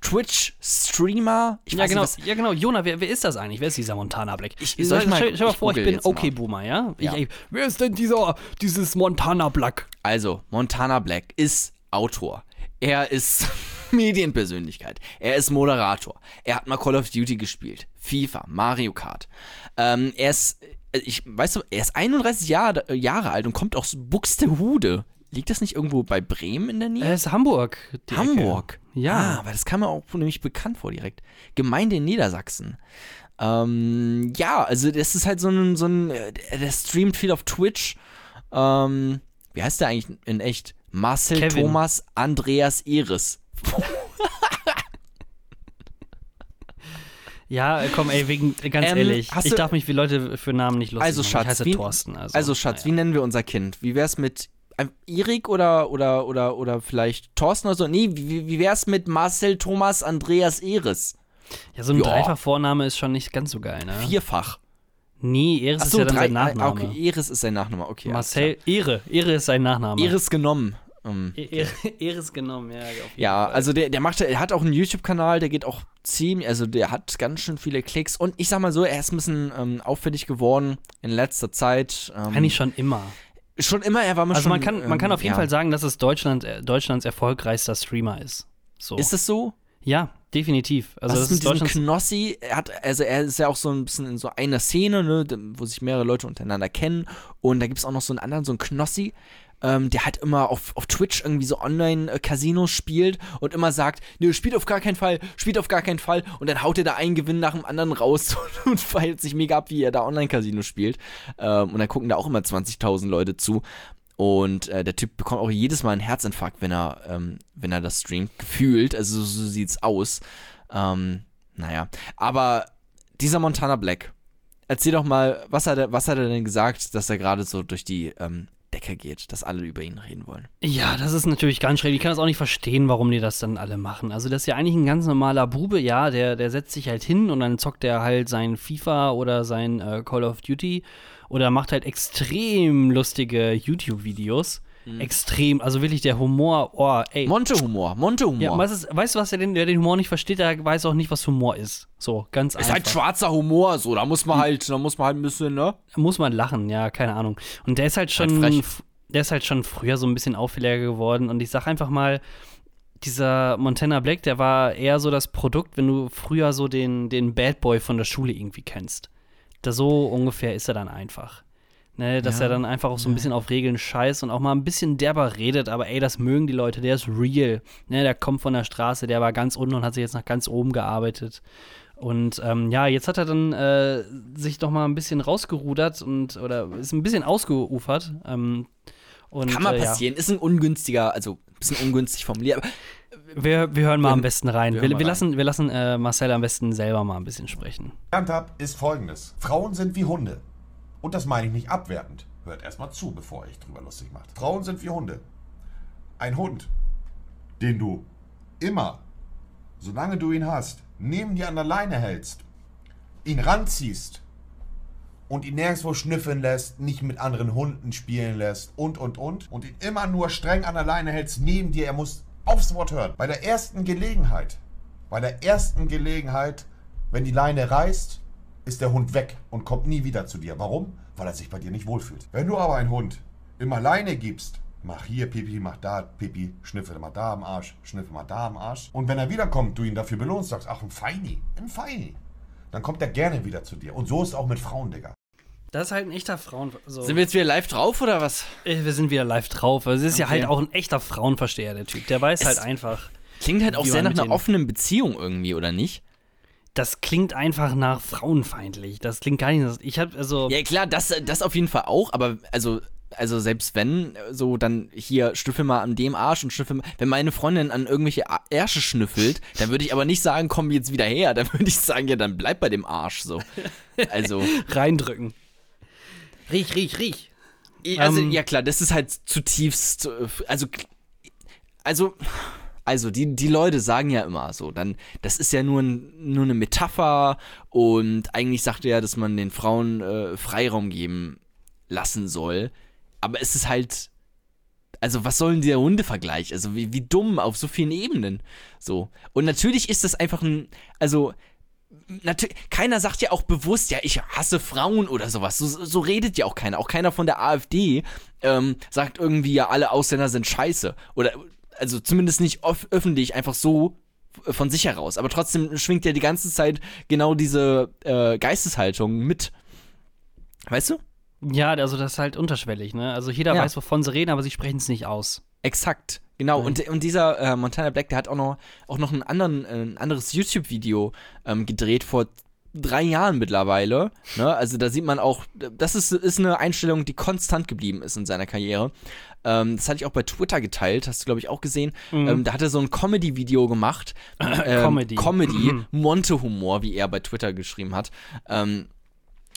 Twitch-Streamer. Ich Ja, genau. nicht, ja, genau. Jona, wer, wer ist das eigentlich? Wer ist dieser Montana Black? Ich- stell, soll ich mal- stell, stell mal ich vor, ich bin mal. okay Boomer, ja? Ich, Ja. ey, wer ist denn dieser, dieses Montana Black? Also, Montana Black ist Autor. Er ist Medienpersönlichkeit. Er ist Moderator. Er hat mal Call of Duty gespielt. FIFA, Mario Kart. Ähm, er ist, äh, ich, weißt du, er ist 31 Jahre, Jahre alt und kommt aus Buxtehude. Liegt das nicht irgendwo bei Bremen in der Nähe? Er ist Hamburg. die Ecke. Hamburg. Ja. Ah, weil das kam mir auch nämlich bekannt vor direkt. Gemeinde in Niedersachsen. Ähm, ja, also das ist halt so ein, so ein, äh, der streamt viel auf Twitch. Ähm, wie heißt der eigentlich in echt? Marcel Kevin. Thomas Andreas Eres. Ja, komm, ey, wegen, ganz Ähm, ehrlich, ich du- darf mich für Leute für Namen nicht lustig Also machen. Schatz, ich heiße wie, Thorsten. Also, also, Schatz, wie naja. nennen wir unser Kind? Wie wär's mit Erik oder, oder, oder, oder vielleicht Thorsten oder so? Nee, wie, wie wär's mit Marcel Thomas Andreas Eres? Ja, so ein. Dreifach-Vorname ist schon nicht ganz so geil, ne? Vierfach. Nee, Eres ist ja dann sein ah, Nachname. okay, Eres ist sein Nachname, okay. Marcel, Ehre. Ehre ist sein Nachname. Eres genommen. Ähm, E- Ehre, Ehres genommen, ja. Ja, also der, der macht, er hat auch einen YouTube-Kanal, der geht auch ziemlich, also der hat ganz schön viele Klicks und ich sag mal so, er ist ein bisschen ähm, auffällig geworden in letzter Zeit. Ähm, Eigentlich schon immer. Schon immer, er war mir Also schon. man kann, man ähm, kann auf jeden ja. Fall sagen, dass es Deutschland, äh, Deutschlands erfolgreichster Streamer ist. So. Ist es so? ja, definitiv. Also Was das ist mit diesem. Knossi? Er hat, also er ist ja auch so ein bisschen in so einer Szene, ne, wo sich mehrere Leute untereinander kennen. Und da gibt es auch noch so einen anderen, so einen Knossi, ähm, der halt immer auf, auf Twitch irgendwie so Online-Casinos spielt und immer sagt, ne, spielt auf gar keinen Fall, spielt auf gar keinen Fall. Und dann haut er da einen Gewinn nach dem anderen raus und feilt sich mega ab, wie er da Online-Casino spielt. Ähm, und dann gucken da auch immer 20.000 Leute zu. Und äh, der Typ bekommt auch jedes Mal einen Herzinfarkt, wenn er, ähm, wenn er das streamt, gefühlt. Also so, so sieht's aus. Ähm, naja. Aber dieser Montana Black, erzähl doch mal, was hat er, was hat er denn gesagt, dass er gerade so durch die ähm, Decke geht, dass alle über ihn reden wollen? Ja, das ist natürlich ganz schräg. Ich kann das auch nicht verstehen, warum die das dann alle machen. Also, das ist ja eigentlich ein ganz normaler Bube, ja, der, der setzt sich halt hin und dann zockt er halt sein FIFA oder sein äh, Call of Duty oder macht halt extrem lustige YouTube-Videos. Extrem, also wirklich der Humor, oh, ey. Monte-Humor, Monte-Humor. ja, weißt du, weißt du was, der den, der den Humor nicht versteht, der weiß auch nicht, was Humor ist. So, ganz ist einfach. halt schwarzer Humor, so, da muss man halt, da muss man halt ein bisschen, ne? muss man lachen, ja, keine Ahnung. Und der ist halt schon, Halt frech. f- der ist halt schon früher so ein bisschen auffälliger geworden. Und ich sag einfach mal, dieser Montana Black, der war eher so das Produkt, wenn du früher so den, den Bad Boy von der Schule irgendwie kennst. Da so ungefähr ist er dann einfach. Ne, dass Ja, er dann einfach auch so ein bisschen auf Regeln scheißt und auch mal ein bisschen derber redet, aber ey, das mögen die Leute, der ist real. Ne, der kommt von der Straße, der war ganz unten und hat sich jetzt nach ganz oben gearbeitet. Und ähm, ja, jetzt hat er dann äh, sich noch mal ein bisschen rausgerudert und oder ist ein bisschen ausgeufert. Ähm, und, Kann mal äh, ja. passieren. Ist ein ungünstiger, also ein bisschen ungünstig formuliert. aber Wir, wir hören mal Wir- am besten rein. wir Wir, wir, lassen, wir lassen äh, Marcel am besten selber mal ein bisschen sprechen. gelernt habe, ist folgendes. Frauen sind wie Hunde. Und das meine ich nicht abwertend. Hört erstmal zu, bevor ihr euch drüber lustig macht. Frauen sind wie Hunde. Ein Hund, den du immer, solange du ihn hast, neben dir an der Leine hältst, ihn ranziehst und ihn nirgendwo schnüffeln lässt, nicht mit anderen Hunden spielen lässt und, und, und, und ihn immer nur streng an der Leine hältst, neben dir, er muss aufs Wort hören. Bei der ersten Gelegenheit, bei der ersten Gelegenheit, wenn die Leine reißt, ist der Hund weg und kommt nie wieder zu dir. Warum? Weil er sich bei dir nicht wohlfühlt. Wenn du aber einen Hund immer Leine gibst, mach hier Pipi, mach da Pipi, schnüffel mal da am Arsch, schnüffel mal da am Arsch. Und wenn er wiederkommt, du ihn dafür belohnst, sagst, ach, ein Feini, ein Feini. Dann kommt er gerne wieder zu dir. Und so ist es auch mit Frauen, Digga. Das ist halt ein echter Frauen. So. Sind wir jetzt wieder live drauf oder was? Äh, wir sind wieder live drauf. Also es ist ja Okay. halt auch ein echter Frauenversteher, der Typ. Der weiß Es- halt einfach. Klingt halt auch sehr nach einer offenen Beziehung irgendwie, oder nicht? Das klingt einfach nach frauenfeindlich. Das klingt gar nicht. Ich hab also. Ja, klar, das, das auf jeden Fall auch, aber also, also selbst wenn, so dann hier schnüffel mal an dem Arsch und schnüffel mal, wenn meine Freundin an irgendwelche Ärsche schnüffelt, dann würde ich aber nicht sagen, komm jetzt wieder her, dann würde ich sagen, ja, dann bleib bei dem Arsch so. Also, reindrücken. Riech, riech, riech. also Ähm. ja klar, das ist halt zutiefst, also, also, also die, die Leute sagen ja immer so, dann, das ist ja nur, ein, nur eine Metapher und eigentlich sagt er ja, dass man den Frauen äh, Freiraum geben lassen soll. Aber es ist halt, also was soll denn der Hundevergleich? Also wie, wie dumm auf so vielen Ebenen. So. Und natürlich ist das einfach ein, also natürlich, keiner sagt ja auch bewusst, ja, ich hasse Frauen oder sowas. So, so redet ja auch keiner. Auch keiner von der AfD ähm, sagt irgendwie, ja, alle Ausländer sind scheiße. Oder, also zumindest nicht öf öffentlich, einfach so von sich heraus. Aber trotzdem schwingt ja die ganze Zeit genau diese äh, Geisteshaltung mit. Weißt du? Ja, also das ist halt unterschwellig, ne? Also jeder Ja. weiß, wovon sie reden, aber sie sprechen es nicht aus. Exakt, genau. Und, und dieser äh, Montana Black, der hat auch noch, auch noch einen anderen, äh, ein anderes YouTube-Video ähm, gedreht vor drei Jahren mittlerweile. Ne? Also da sieht man auch, das ist, ist eine Einstellung, die konstant geblieben ist in seiner Karriere. Ähm, das hatte ich auch bei Twitter geteilt, hast du, glaube ich, auch gesehen. Ähm, da hat er so ein Comedy-Video gemacht. Ähm, Comedy. Comedy, Monte-Humor, wie er bei Twitter geschrieben hat. Ähm,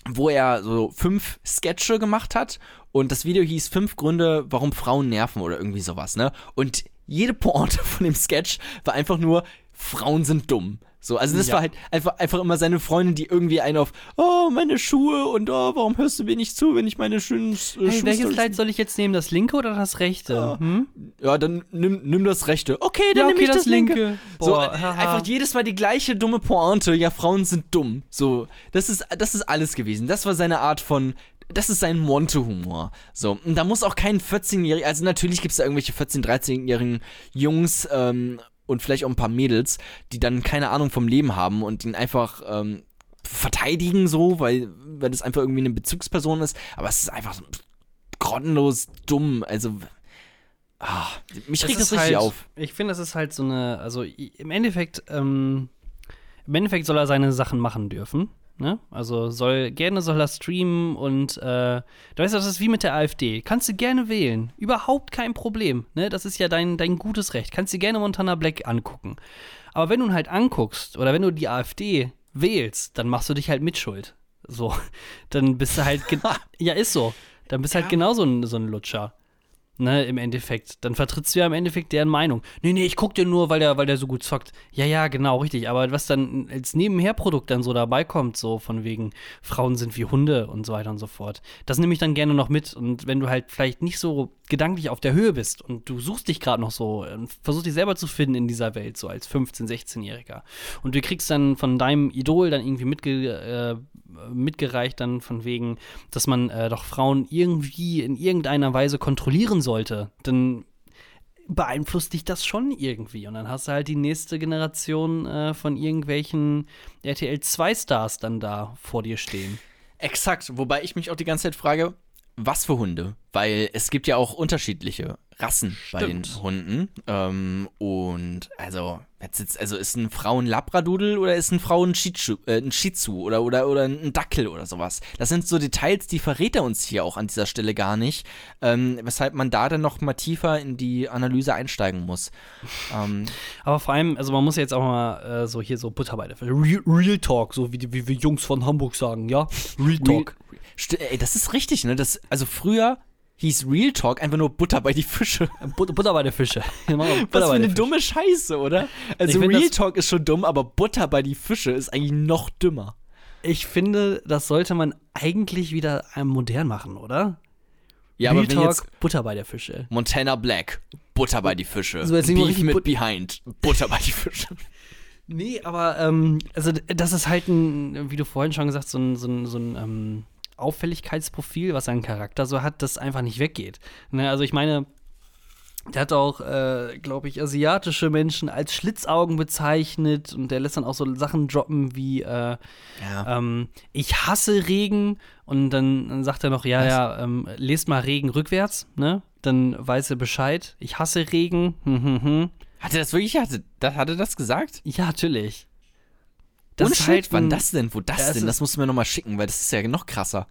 wo er so fünf Sketche gemacht hat und das Video hieß fünf Gründe, warum Frauen nerven oder irgendwie sowas, ne? Und jede Pointe von dem Sketch war einfach nur, Frauen sind dumm. So, also das Ja. war halt einfach, einfach immer seine Freundin, die irgendwie einen auf, oh, meine Schuhe und oh, warum hörst du mir nicht zu, wenn ich meine schönen äh, Hey, welches Schuhstories- Kleid soll ich jetzt nehmen? Das linke oder das rechte? Hm? Ja, dann nimm, nimm das rechte. Okay, dann Ja, nimm okay, ich das, das linke. linke. so, Boah, äh, haha. einfach jedes Mal die gleiche dumme Pointe. Ja, Frauen sind dumm. So, das ist, das ist alles gewesen. Das war seine Art von. Das ist sein Monte-Humor. So, und da muss auch kein 14-jähriger, also natürlich gibt es da irgendwelche 14-, 13-jährigen Jungs ähm, und vielleicht auch ein paar Mädels, die dann keine Ahnung vom Leben haben und ihn einfach ähm, verteidigen so, weil, weil das einfach irgendwie eine Bezugsperson ist. Aber es ist einfach so grottenlos dumm. Also, ah, mich regt das ist richtig halt, auf. Ich finde, das ist halt so eine, also im Endeffekt, ähm, im Endeffekt soll er seine Sachen machen dürfen. Ne? Also soll gerne soll er streamen und äh, du weißt, das ist wie mit der AfD. Kannst du gerne wählen. Überhaupt kein Problem. Ne? Das ist ja dein, dein gutes Recht. Kannst dir gerne Montana Black angucken. Aber wenn du ihn halt anguckst oder wenn du die AfD wählst, dann machst du dich halt mitschuld. So. Dann bist du halt. ja, ist so. Dann bist du halt genauso ein, so ein Lutscher. Ne, im Endeffekt. Dann vertrittst du ja im Endeffekt deren Meinung. Nee, nee, ich guck dir nur, weil der, weil der so gut zockt. Ja, ja, genau, richtig. Aber was dann als Nebenherprodukt dann so dabei kommt, so von wegen Frauen sind wie Hunde und so weiter und so fort, das nehme ich dann gerne noch mit. Und wenn du halt vielleicht nicht so gedanklich auf der Höhe bist und du suchst dich gerade noch so und versuchst dich selber zu finden in dieser Welt, so als 15-, 16-Jähriger. Und du kriegst dann von deinem Idol dann irgendwie mitge äh, mitgereicht, dann von wegen, dass man äh, doch Frauen irgendwie in irgendeiner Weise kontrollieren sollte, dann beeinflusst dich das schon irgendwie. Und dann hast du halt die nächste Generation äh, von irgendwelchen RTL 2-Stars dann da vor dir stehen. Exakt, wobei ich mich auch die ganze Zeit frage, was für Hunde? Weil es gibt ja auch unterschiedliche Rassen bei den Stimmt. Hunden. Ähm, und also, jetzt also ist ein Frau ein Labradoodle oder ist ein Frau ein Shih Tzu, äh, Tzu oder, oder, oder ein Dackel oder sowas? Das sind so Details, die verrät er uns hier auch an dieser Stelle gar nicht. Ähm, weshalb man da dann noch mal tiefer in die Analyse einsteigen muss. Ähm, Aber vor allem, also man muss ja jetzt auch mal äh, so hier so Butter bei der. Real, Real Talk, so wie, wie wir Jungs von Hamburg sagen, ja? Real Talk. Real, ey, das ist richtig, ne? Das, also früher hieß Real Talk einfach nur Butter bei die Fische. Butter, Butter bei der Fische. Butter Was für eine dumme Scheiße, oder? Also find Real Talk ist schon dumm, aber Butter bei die Fische ist eigentlich noch dümmer. Ich finde, das sollte man eigentlich wieder äh, modern machen, oder? Ja, Real aber wenn Talk, jetzt Butter bei der Fische. Montana Black, Butter bei die Fische, So, wir Beef mit But- Behind, Butter bei die Fische. Nee, aber ähm, also das ist halt ein, wie du vorhin schon gesagt, so ein, so ein, so ein ähm, Auffälligkeitsprofil, was sein Charakter so hat, das einfach nicht weggeht. Ne, also ich meine, der hat auch, äh, glaube ich, asiatische Menschen als Schlitzaugen bezeichnet und der lässt dann auch so Sachen droppen wie äh, Ja. ähm, ich hasse Regen und dann, dann sagt er noch, ja, Was? ja, ähm, lest mal Regen rückwärts, ne? Dann weiß er Bescheid. Ich hasse Regen. Hm, hm, hm. Hat er das wirklich, hatte, das, hat er das gesagt? Ja, natürlich. Ist Shit, halt wann das denn? Wo das Ja, es denn? Das musst du mir nochmal schicken, weil das ist ja noch krasser.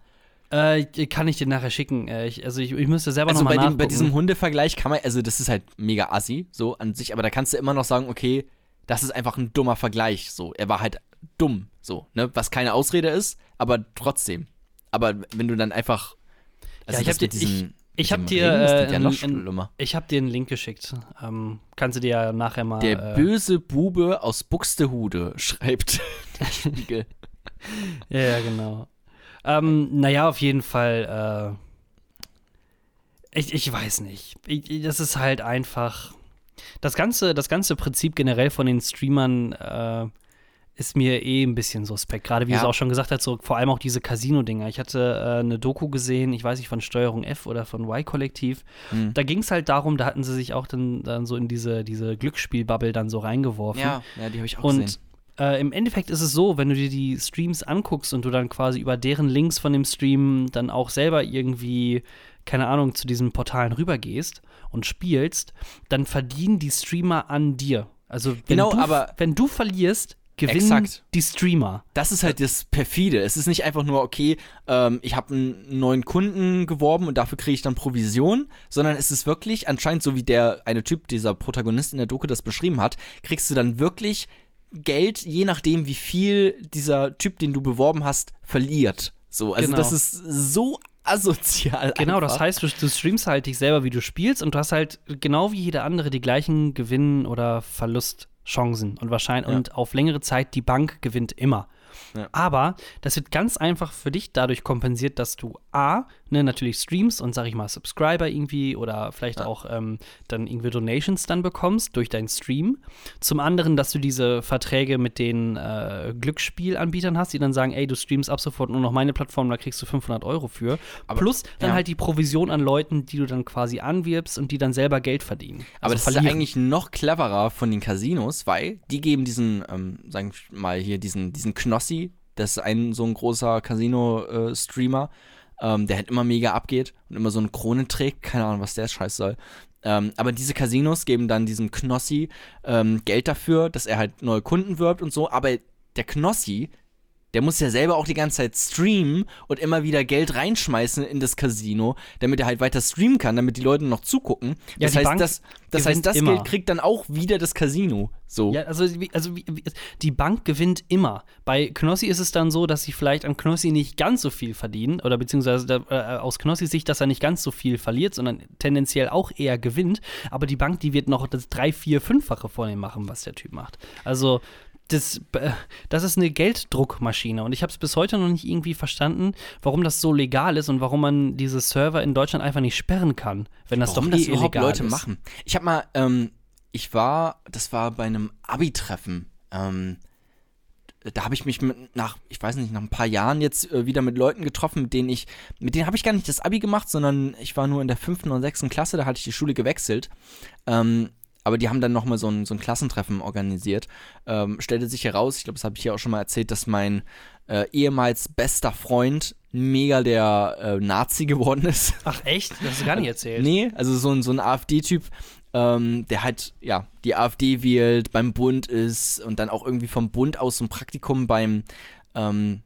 Äh, kann ich dir nachher schicken. Äh, ich, also ich, ich müsste selber Also noch bei, mal dem, nachgucken. bei diesem Hundevergleich kann man, also das ist halt mega assi, so an sich, aber da kannst du immer noch sagen, okay, das ist einfach ein dummer Vergleich, so. Er war halt dumm, so, ne? Was keine Ausrede ist, aber trotzdem. Aber wenn du dann einfach. Also Ja, ich das hab mit dir- diesem. Ich habe dir, äh, ja ich hab dir einen Link geschickt. Ähm, kannst du dir ja nachher mal. Der äh, böse Bube aus Buxtehude schreibt der Spiegel. Ja, genau. Ähm, naja, auf jeden Fall, äh, ich, ich weiß nicht. Ich, ich- das ist halt einfach. Das ganze, das ganze Prinzip generell von den Streamern äh, ist mir eh ein bisschen suspekt. Gerade wie Ja. du es auch schon gesagt hast, so, vor allem auch diese Casino-Dinger. Ich hatte äh, eine Doku gesehen, ich weiß nicht, von Steuerung F oder von Y-Kollektiv. Hm. Da ging es halt darum, da hatten sie sich auch dann, dann so in diese, diese Glücksspielbubble dann so reingeworfen. Ja, ja, die habe ich auch Und gesehen. äh, im Endeffekt ist es so, wenn du dir die Streams anguckst und du dann quasi über deren Links von dem Stream dann auch selber irgendwie, keine Ahnung, zu diesen Portalen rübergehst und spielst, dann verdienen die Streamer an dir. Also wenn, Genau, du, aber- wenn du verlierst, gewinnen Exakt. die Streamer. Das ist halt das perfide. Es ist nicht einfach nur, okay, ähm, ich habe einen neuen Kunden geworben und dafür kriege ich dann Provision, sondern es ist wirklich anscheinend so wie der eine Typ, dieser Protagonist in der Doku das beschrieben hat, kriegst du dann wirklich Geld, je nachdem, wie viel dieser Typ, den du beworben hast, verliert. So, also Genau. das ist so asozial. Genau, das einfach. heißt, du, du streamst halt dich selber, wie du spielst und du hast halt genau wie jeder andere die gleichen Gewinn- oder Verlustchancen und wahrscheinlich Ja. und auf längere Zeit die Bank gewinnt immer. Ja. Aber das wird ganz einfach für dich dadurch kompensiert, dass du A, ne, natürlich streamst und sag ich mal Subscriber irgendwie oder vielleicht auch ähm, dann irgendwie Donations dann bekommst durch deinen Stream. Zum anderen, dass du diese Verträge mit den äh, Glücksspielanbietern hast, die dann sagen, ey, du streamst ab sofort nur noch meine Plattform, da kriegst du 500 Euro für. Plus dann ja. halt die Provision an Leuten, die du dann quasi anwirbst und die dann selber Geld verdienen. Aber Also das ist verlieren. eigentlich noch cleverer von den Casinos, weil die geben diesen, ähm, sagen wir mal hier, diesen, diesen Knossi, das ist ein so ein großer Casino-Streamer, ähm, der halt immer mega abgeht und immer so eine Krone trägt. Keine Ahnung, was der Scheiß soll. Ähm, aber diese Casinos geben dann diesem Knossi ähm, Geld dafür, dass er halt neue Kunden wirbt und so. Aber der Knossi, der muss ja selber auch die ganze Zeit streamen und immer wieder Geld reinschmeißen in das Casino, damit er halt weiter streamen kann, damit die Leute noch zugucken. Ja, Das heißt, Bank das, das, heißt, das immer. Geld kriegt dann auch wieder das Casino. So. Ja, also, also die Bank gewinnt immer. Bei Knossi ist es dann so, dass sie vielleicht an Knossi nicht ganz so viel verdienen oder beziehungsweise äh, aus Knossis Sicht, dass er nicht ganz so viel verliert, sondern tendenziell auch eher gewinnt. Aber die Bank, die wird noch das drei, vier, fünffache von dem machen, was der Typ macht. Also das, äh, das ist eine Gelddruckmaschine und ich habe es bis heute noch nicht irgendwie verstanden, warum das so legal ist und warum man diese Server in Deutschland einfach nicht sperren kann, wenn das Warum doch eh das überhaupt illegal Leute ist. machen. Ich habe mal, ähm, ich war, das war bei einem Abi-Treffen. Ähm, da habe ich mich mit, nach, ich weiß nicht, nach ein paar Jahren jetzt äh, wieder mit Leuten getroffen, mit denen ich, mit denen habe ich gar nicht das Abi gemacht, sondern ich war nur in der fünften oder sechsten Klasse, da hatte ich die Schule gewechselt. Ähm, aber die haben dann nochmal so ein, so ein Klassentreffen organisiert. Ähm, stellte sich heraus, ich glaube, das habe ich hier auch schon mal erzählt, dass mein äh, ehemals bester Freund mega der äh, Nazi geworden ist. Ach echt? Das hast du gar nicht erzählt. Nee, also so ein, so ein AfD-Typ, ähm, der halt, ja, die AfD wählt, beim Bund ist und dann auch irgendwie vom Bund aus so ein Praktikum beim, ähm,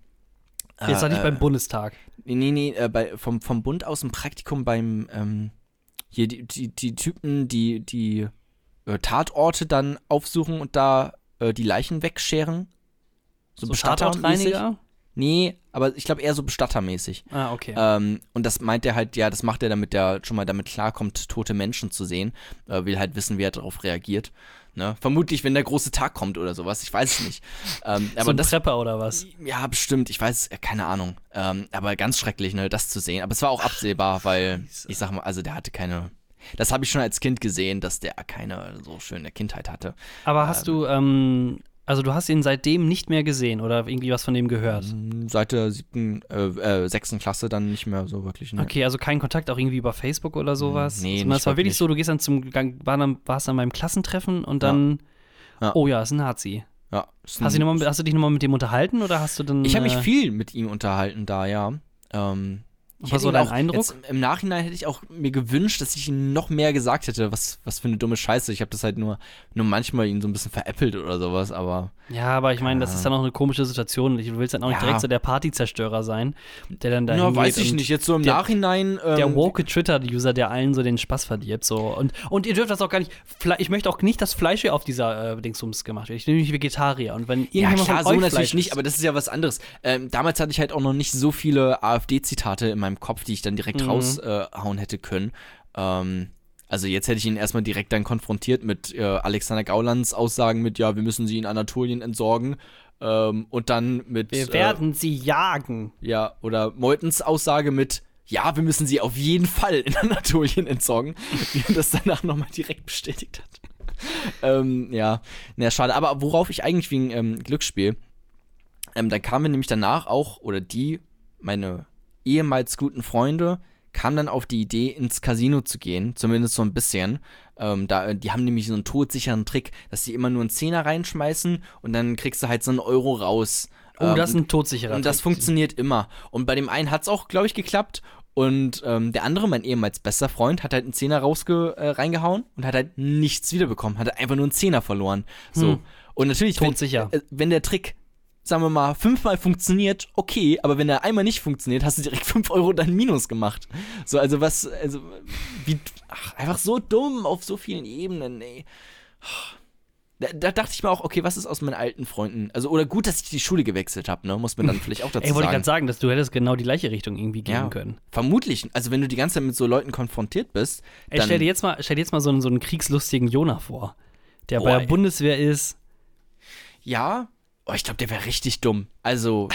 Jetzt war äh, ich beim Bundestag. Nee, nee, nee, äh, bei, vom, vom Bund aus ein Praktikum beim, ähm, hier die, die, die Typen, die, die äh, Tatorte dann aufsuchen und da äh, die Leichen wegscheren. So, So Bestattermäßig. Tatortreiniger? Nee, aber ich glaube eher so bestattermäßig. Ah, okay. Ähm, und das meint er halt, ja, das macht er, damit er schon mal damit klarkommt, tote Menschen zu sehen. Äh, will halt wissen, wie er darauf reagiert. Ne? Vermutlich, wenn der große Tag kommt oder sowas, ich weiß es nicht. Ähm, so aber ein das, Prepper oder was? ja, bestimmt, ich weiß, äh, keine Ahnung. Ähm, aber ganz schrecklich, ne, das zu sehen. Aber es war auch absehbar, weil, ich sag mal, also der hatte keine. Das habe ich schon als Kind gesehen, dass der keine so schöne Kindheit hatte. Aber hast du, ähm, also du hast ihn seitdem nicht mehr gesehen oder irgendwie was von dem gehört? Hm, Seit der siebten, äh, äh, sechsten Klasse dann nicht mehr so wirklich. Ne? Okay, also kein Kontakt auch irgendwie über Facebook oder sowas? nee, nicht es war wirklich wirklich. so, du gehst dann zum, Gang- war dann, warst dann beim Klassentreffen und dann, Ja. oh ja, ist ein Nazi. Ja, ist Hast, ein- du, noch mal, hast du dich nochmal mit dem unterhalten oder hast du dann. Ich habe mich äh, viel mit ihm unterhalten da, ja. Ähm, ich Was war dein auch Eindruck? Jetzt, Im Nachhinein hätte ich auch mir gewünscht, dass ich ihm noch mehr gesagt hätte, was, was für eine dumme Scheiße. Ich habe das halt nur, nur manchmal ihn so ein bisschen veräppelt oder sowas, aber Ja, aber ich meine, das ist dann auch eine komische Situation. Du willst dann auch nicht Ja. direkt so der Partyzerstörer sein, der dann da na, weiß ich nicht. Jetzt so im der- Nachhinein. Ähm, Der woke Twitter-User, der allen so den Spaß verdirbt. So. Und, und ihr dürft das auch gar nicht. Ich möchte auch nicht, dass Fleisch hier auf dieser äh, Dingsums gemacht wird. Ich bin nämlich Vegetarier. Und wenn ja, irgendjemand klar, von so natürlich Fleisch nicht, aber das ist ja was anderes. Ähm, damals hatte ich halt auch noch nicht so viele AfD-Zitate in meinem meinem Kopf, die ich dann direkt Mhm. raushauen hätte können. Ähm, also jetzt hätte ich ihn erstmal direkt dann konfrontiert mit äh, Alexander Gaulands Aussagen mit, ja, wir müssen sie in Anatolien entsorgen. Ähm, und dann mit Wir äh, werden sie jagen. ja, oder Meutens Aussage mit, ja, wir müssen sie auf jeden Fall in Anatolien entsorgen, wie er das danach nochmal direkt bestätigt hat. ähm, ja, na schade. Aber worauf ich eigentlich wegen ähm, Glücksspiel, ähm, dann kamen nämlich danach auch, oder die, meine ehemals guten Freunde, kamen dann auf die Idee, ins Casino zu gehen, zumindest so ein bisschen. Ähm, da, die haben nämlich so einen todsicheren Trick, dass die immer nur einen Zehner reinschmeißen und dann kriegst du halt so einen Euro raus. Oh, Ähm, das ist ein todsicherer und das Trick. funktioniert immer. Und bei dem einen hat es auch, glaube ich, geklappt. Und ähm, der andere, mein ehemals bester Freund, hat halt einen Zehner rausge äh, reingehauen und hat halt nichts wiederbekommen. Hat einfach nur einen Zehner verloren. So. Hm. Und natürlich, wenn, äh, wenn der Trick, sagen wir mal, fünfmal funktioniert, okay, aber wenn er einmal nicht funktioniert, hast du direkt fünf Euro dann Minus gemacht. So, also was, also, wie, ach, einfach so dumm auf so vielen Ebenen, ey. Da, da dachte ich mir auch, okay, was ist aus meinen alten Freunden? Also, oder gut, dass ich die Schule gewechselt habe, ne? Muss man dann vielleicht auch dazu Ey, wollte ich sagen. gerade sagen, dass du hättest genau die gleiche Richtung irgendwie gehen Ja. können. Vermutlich. Also, wenn du die ganze Zeit mit so Leuten konfrontiert bist, Ey, stell dir jetzt mal, stell dir jetzt mal so einen, so einen kriegslustigen Jonah vor, der Oh, bei der ey. Bundeswehr ist. ja, oh, ich glaube, der wäre richtig dumm. Also,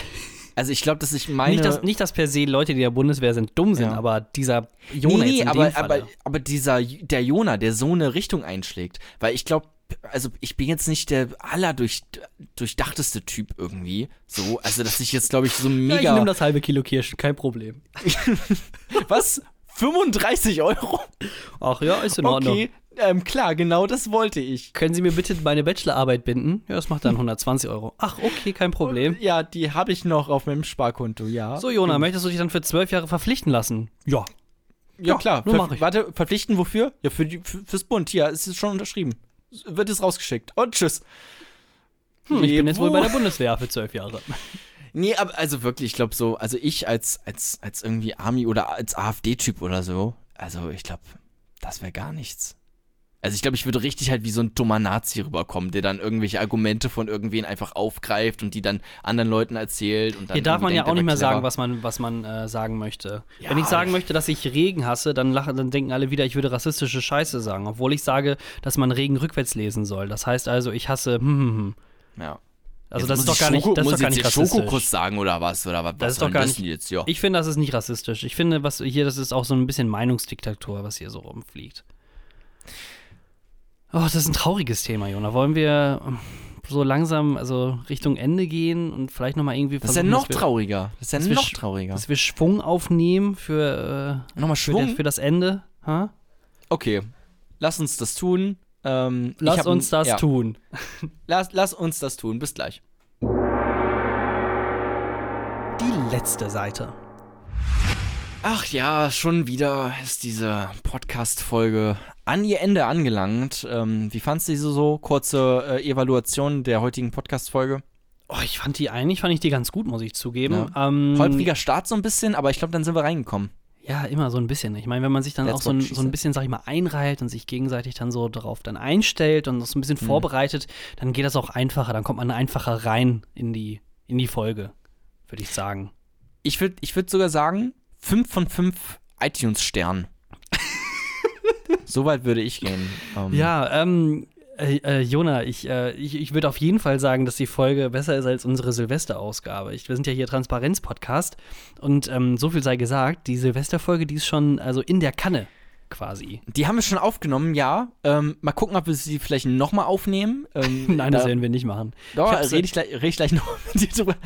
also ich glaube, dass ich meine. Nicht dass, nicht, dass per se Leute, die der Bundeswehr sind, dumm sind, Ja. aber dieser nee, Jonah nee, jetzt in aber, aber, aber dieser, der Jona, der so eine Richtung einschlägt, weil ich glaube, also ich bin jetzt nicht der allerdurch, durchdachteste Typ irgendwie, so, also dass ich jetzt, glaube ich, so ja, ich mega, nehme das halbe Kilo Kirschen, kein Problem. was, 35 Euro? Ach ja, ist in Ordnung. Okay, ähm, klar, genau das wollte ich. Können Sie mir bitte meine Bachelorarbeit binden? Ja, das macht dann 120 Euro. Ach, okay, kein Problem. Ja, die habe ich noch auf meinem Sparkonto, ja. So, Jona, möchtest du dich dann für zwölf Jahre verpflichten lassen? Ja. Ja, Ja, klar. nur Ver mach ich. Warte, verpflichten wofür? Ja, für die, für, fürs Bund. Ja, es ist schon unterschrieben. Wird es rausgeschickt. Und tschüss. Hm, ich bin jetzt wohl bei der Bundeswehr für zwölf Jahre. Nee, aber also wirklich, ich glaube so, also ich als, als, als irgendwie Army oder als AfD-Typ oder so, also ich glaube, das wäre gar nichts. Also ich glaube, ich würde richtig halt wie so ein dummer Nazi rüberkommen, der dann irgendwelche Argumente von irgendwen einfach aufgreift und die dann anderen Leuten erzählt. Und dann Hier darf man irgendwie ja denkt, auch nicht mehr wäre sagen, clever. was man, was man äh, sagen möchte. Ja, Wenn ich sagen möchte, dass ich Regen hasse, dann, lachen, dann denken alle wieder, ich würde rassistische Scheiße sagen. Obwohl ich sage, dass man Regen rückwärts lesen soll. Das heißt also, ich hasse. Hm, hm, hm. Ja. Also Jetzt das ist doch gar ich nicht, Schoko- das ist doch gar ich nicht rassistisch. Schokokuss sagen oder was? Oder was, Das ist doch gar nicht- jetzt? Ja. Ich finde, das ist nicht rassistisch. Ich finde, was hier, das ist auch so ein bisschen Meinungsdiktatur, was hier so rumfliegt. Oh, das ist ein trauriges Thema, Jona. Wollen wir ähm, so langsam also Richtung Ende gehen und vielleicht noch mal irgendwie Das ist ja versuchen, noch wir, trauriger. Das ist ja wir noch sch- trauriger. dass wir Schwung aufnehmen für, äh, Nochmal für, Schwung? der, für das Ende? Ha? Okay, lass uns das tun. Ähm, Lass hab uns das ja. tun. Lass, lass uns das tun. Bis gleich. Die letzte Seite. Ach ja, schon wieder ist diese Podcast-Folge an ihr Ende angelangt. Ähm, wie fandst du diese so kurze äh, Evaluation der heutigen Podcast-Folge? Oh, ich fand die eigentlich, fand ich die ganz gut, muss ich zugeben. Ähm, Holpriger Start so ein bisschen, aber ich glaube, dann sind wir reingekommen. Ja, immer so ein bisschen. Ich meine, wenn man sich dann That's auch so ein, so ein bisschen, sag ich mal, einreiht und sich gegenseitig dann so darauf dann einstellt und das so ein bisschen Mhm. vorbereitet, dann geht das auch einfacher. Dann kommt man einfacher rein in die, in die Folge, würde ich sagen. Ich würde ich würd sogar sagen, 5 von 5 iTunes-Sternen. So weit würde ich gehen. Ähm, Ja, ähm, äh, äh, Jona, ich, äh, ich, ich würde auf jeden Fall sagen, dass die Folge besser ist als unsere Silvesterausgabe. Wir sind ja hier Transparenz-Podcast und ähm, so viel sei gesagt, die Silvesterfolge, die ist schon also in der Kanne quasi. Die haben wir schon aufgenommen, ja. Ähm, mal gucken, ob wir sie vielleicht nochmal aufnehmen. Ähm, Nein, das da- werden wir nicht machen. Da Ich hab's- rede ich, gleich- red ich gleich noch mit dir drüber.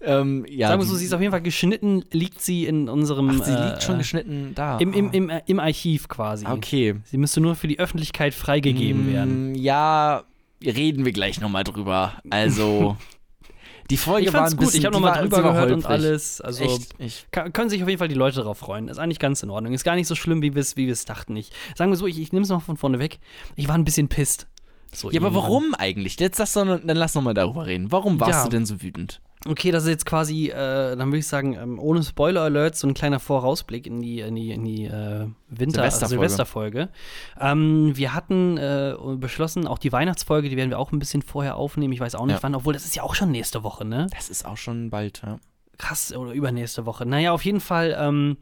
Ähm, ja, Sagen wir so, sie ist auf jeden Fall geschnitten, liegt sie in unserem. Ach, sie äh, liegt schon geschnitten da. Im, im, Ah. im, äh, Im Archiv quasi. Okay. Sie müsste nur für die Öffentlichkeit freigegeben werden. Mm, Ja, reden wir gleich nochmal drüber. Also, die Folge Ich war ein gut, bisschen, ich habe nochmal drüber gehört und holprig. alles. Also Echt? Ich, kann, können sich auf jeden Fall die Leute darauf freuen. Ist eigentlich ganz in Ordnung. Ist gar nicht so schlimm, wie wir es wie wir's dachten. Ich, sagen wir so, ich, ich nehme es noch von vorne weg. Ich war ein bisschen pisst. So ja, aber warum eigentlich? Jetzt lass doch, dann lass nochmal darüber reden. Warum warst Ja. du denn so wütend? Okay, das ist jetzt quasi, äh, dann würde ich sagen, ähm, ohne Spoiler-Alert, so ein kleiner Vorausblick in die, in die, in die äh, Winter Silvesterfolge. Silvesterfolge. Ähm, wir hatten äh, beschlossen, auch die Weihnachtsfolge, die werden wir auch ein bisschen vorher aufnehmen. Ich weiß auch nicht Ja. wann, obwohl das ist ja auch schon nächste Woche, ne? Das ist auch schon bald, ja. krass, oder übernächste Woche. Naja, auf jeden Fall ähm,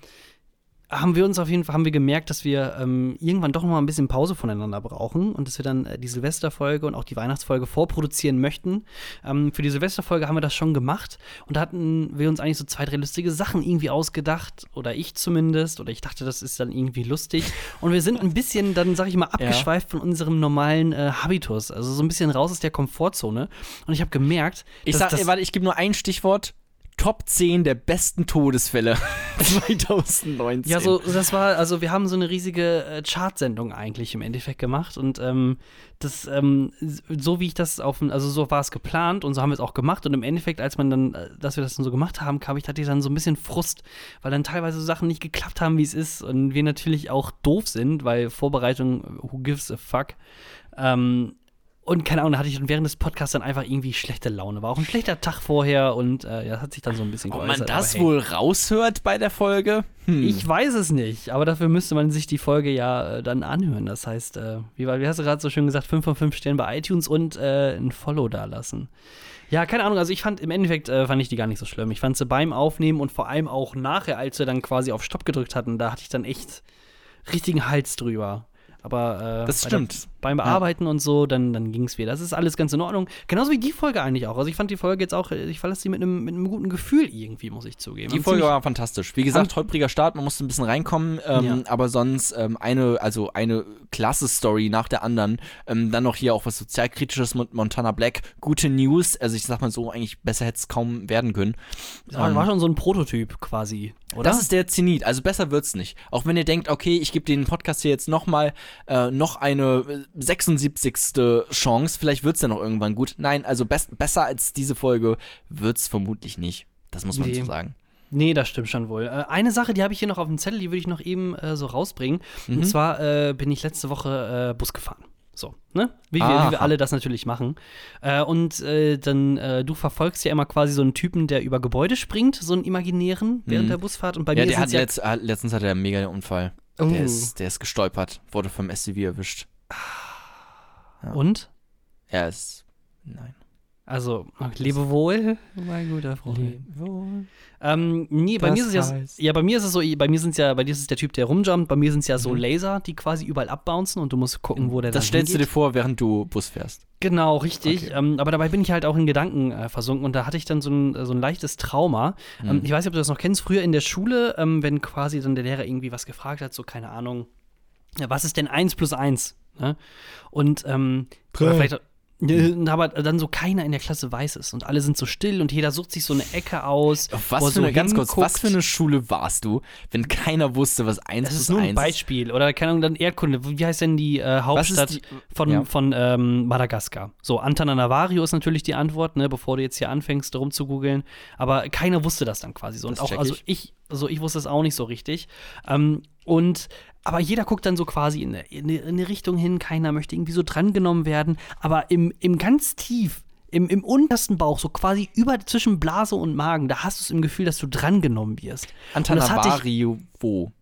haben wir uns auf jeden Fall haben wir gemerkt, dass wir ähm, irgendwann doch noch mal ein bisschen Pause voneinander brauchen und dass wir dann äh, die Silvesterfolge und auch die Weihnachtsfolge vorproduzieren möchten. Ähm, für die Silvesterfolge haben wir das schon gemacht und da hatten wir uns eigentlich so zwei, drei lustige Sachen irgendwie ausgedacht oder ich zumindest oder ich dachte, das ist dann irgendwie lustig und wir sind ein bisschen dann, sag ich mal, abgeschweift von unserem normalen äh, Habitus, also so ein bisschen raus aus der Komfortzone und ich habe gemerkt, Ich dass sag, das, warte, ich gebe nur ein Stichwort. Top 10 der besten Todesfälle 2019. Ja, so, das war, also wir haben so eine riesige äh, Chartsendung eigentlich im Endeffekt gemacht und ähm, das, ähm, so wie ich das auf, also so war es geplant und so haben wir es auch gemacht und im Endeffekt, als man dann, äh, dass wir das dann so gemacht haben, kam ich, hatte ich dann so ein bisschen Frust, weil dann teilweise so Sachen nicht geklappt haben, wie es ist und wir natürlich auch doof sind, weil Vorbereitung, who gives a fuck, ähm, und keine Ahnung, da hatte ich dann während des Podcasts dann einfach irgendwie schlechte Laune. War auch ein schlechter Tag vorher und äh, ja, das hat sich dann so ein bisschen Ob man geäußert, das aber hey. wohl raushört bei der Folge? Hm. Ich weiß es nicht, aber dafür müsste man sich die Folge ja äh, dann anhören. Das heißt, äh, wie, wie hast du gerade so schön gesagt, 5 von 5 Sternen bei iTunes und äh, ein Follow da lassen. Ja, keine Ahnung, also ich fand im Endeffekt äh, fand ich die gar nicht so schlimm. Ich fand sie beim Aufnehmen und vor allem auch nachher, als wir dann quasi auf Stopp gedrückt hatten, da hatte ich dann echt richtigen Hals drüber. Aber äh, Das bei der- stimmt. beim Bearbeiten und so, dann, dann ging es wieder. Das ist alles ganz in Ordnung. Genauso wie die Folge eigentlich auch. Also ich fand die Folge jetzt auch, äh, ich verlasse die mit einem mit einem guten Gefühl irgendwie, muss ich zugeben. Die Haben Folge war fantastisch. Wie gesagt, holpriger Start, man musste ein bisschen reinkommen, ähm, Ja. aber sonst ähm, eine, also eine klasse Story nach der anderen. Ähm, dann noch hier auch was sozialkritisches mit Montana Black. Gute News, also ich sag mal so, eigentlich besser hätte es kaum werden können. war, Ähm, war schon so ein Prototyp quasi, oder? Das ist der Zenit, also besser wird's nicht. Auch wenn ihr denkt, okay, ich gebe den Podcast hier jetzt nochmal äh, noch eine äh, 76. Chance, vielleicht wird's ja noch irgendwann gut. Nein, also best besser als diese Folge wird's vermutlich nicht. Das muss man Nee. so sagen. Nee, das stimmt schon wohl. Äh, eine Sache, die habe ich hier noch auf dem Zettel, die würde ich noch eben äh, so rausbringen. Mhm. Und zwar äh, bin ich letzte Woche äh, Bus gefahren. So, ne? Wie wir, wie wir alle das natürlich machen. Äh, und äh, dann, äh, du verfolgst ja immer quasi so einen Typen, der über Gebäude springt, so einen imaginären, während der Busfahrt. Und bei Mhm. Ja, mir der hat ja letzt, hat- letztens hatte er einen mega Unfall. Oh. Der, ist, der ist gestolpert, wurde vom SUV erwischt. Und? Er ist. Nein. Also, lebe wohl, mein guter Freund. Ähm, nee, bei Das mir ist es ja, heißt- ja, bei mir ist es so, bei mir sind ja, bei dir ist es der Typ, der rumjumpt, bei mir sind es ja so Mhm. Laser, die quasi überall abbouncen und du musst gucken, wo der Das dann stellst du dir hingeht. vor, während du Bus fährst. Genau, richtig. Okay. Ähm, aber dabei bin ich halt auch in Gedanken äh, versunken und da hatte ich dann so ein, so ein leichtes Trauma. Mhm. Ähm, ich weiß nicht, ob du das noch kennst, früher in der Schule, ähm, wenn quasi dann der Lehrer irgendwie was gefragt hat, so keine Ahnung, ja, was ist denn 1 plus 1? Ne? Und ähm, oder vielleicht äh, aber dann so keiner in der Klasse weiß es und alle sind so still und jeder sucht sich so eine Ecke aus. Auf was für so eine, ganz kurz, was für eine Schule warst du, wenn keiner wusste, was 1 Das plus ist nur ein 1 Beispiel. Oder keine Ahnung, dann Erdkunde. Wie heißt denn die äh, Hauptstadt die- von, ja. von ähm, Madagaskar? So, Antananarivo ist natürlich die Antwort, ne, bevor du jetzt hier anfängst, rumzugoogeln. Aber keiner wusste das dann quasi so. Und Das auch, also ich. Also ich wusste es auch nicht so richtig. Ähm, und aber jeder guckt dann so quasi in, eine- in, eine- in eine Richtung hin, keiner möchte irgendwie so drangenommen werden. Aber im, im ganz tief, im, im untersten Bauch, so quasi über zwischen Blase und Magen, da hast du es im Gefühl, dass du drangenommen wirst. Antananarivo.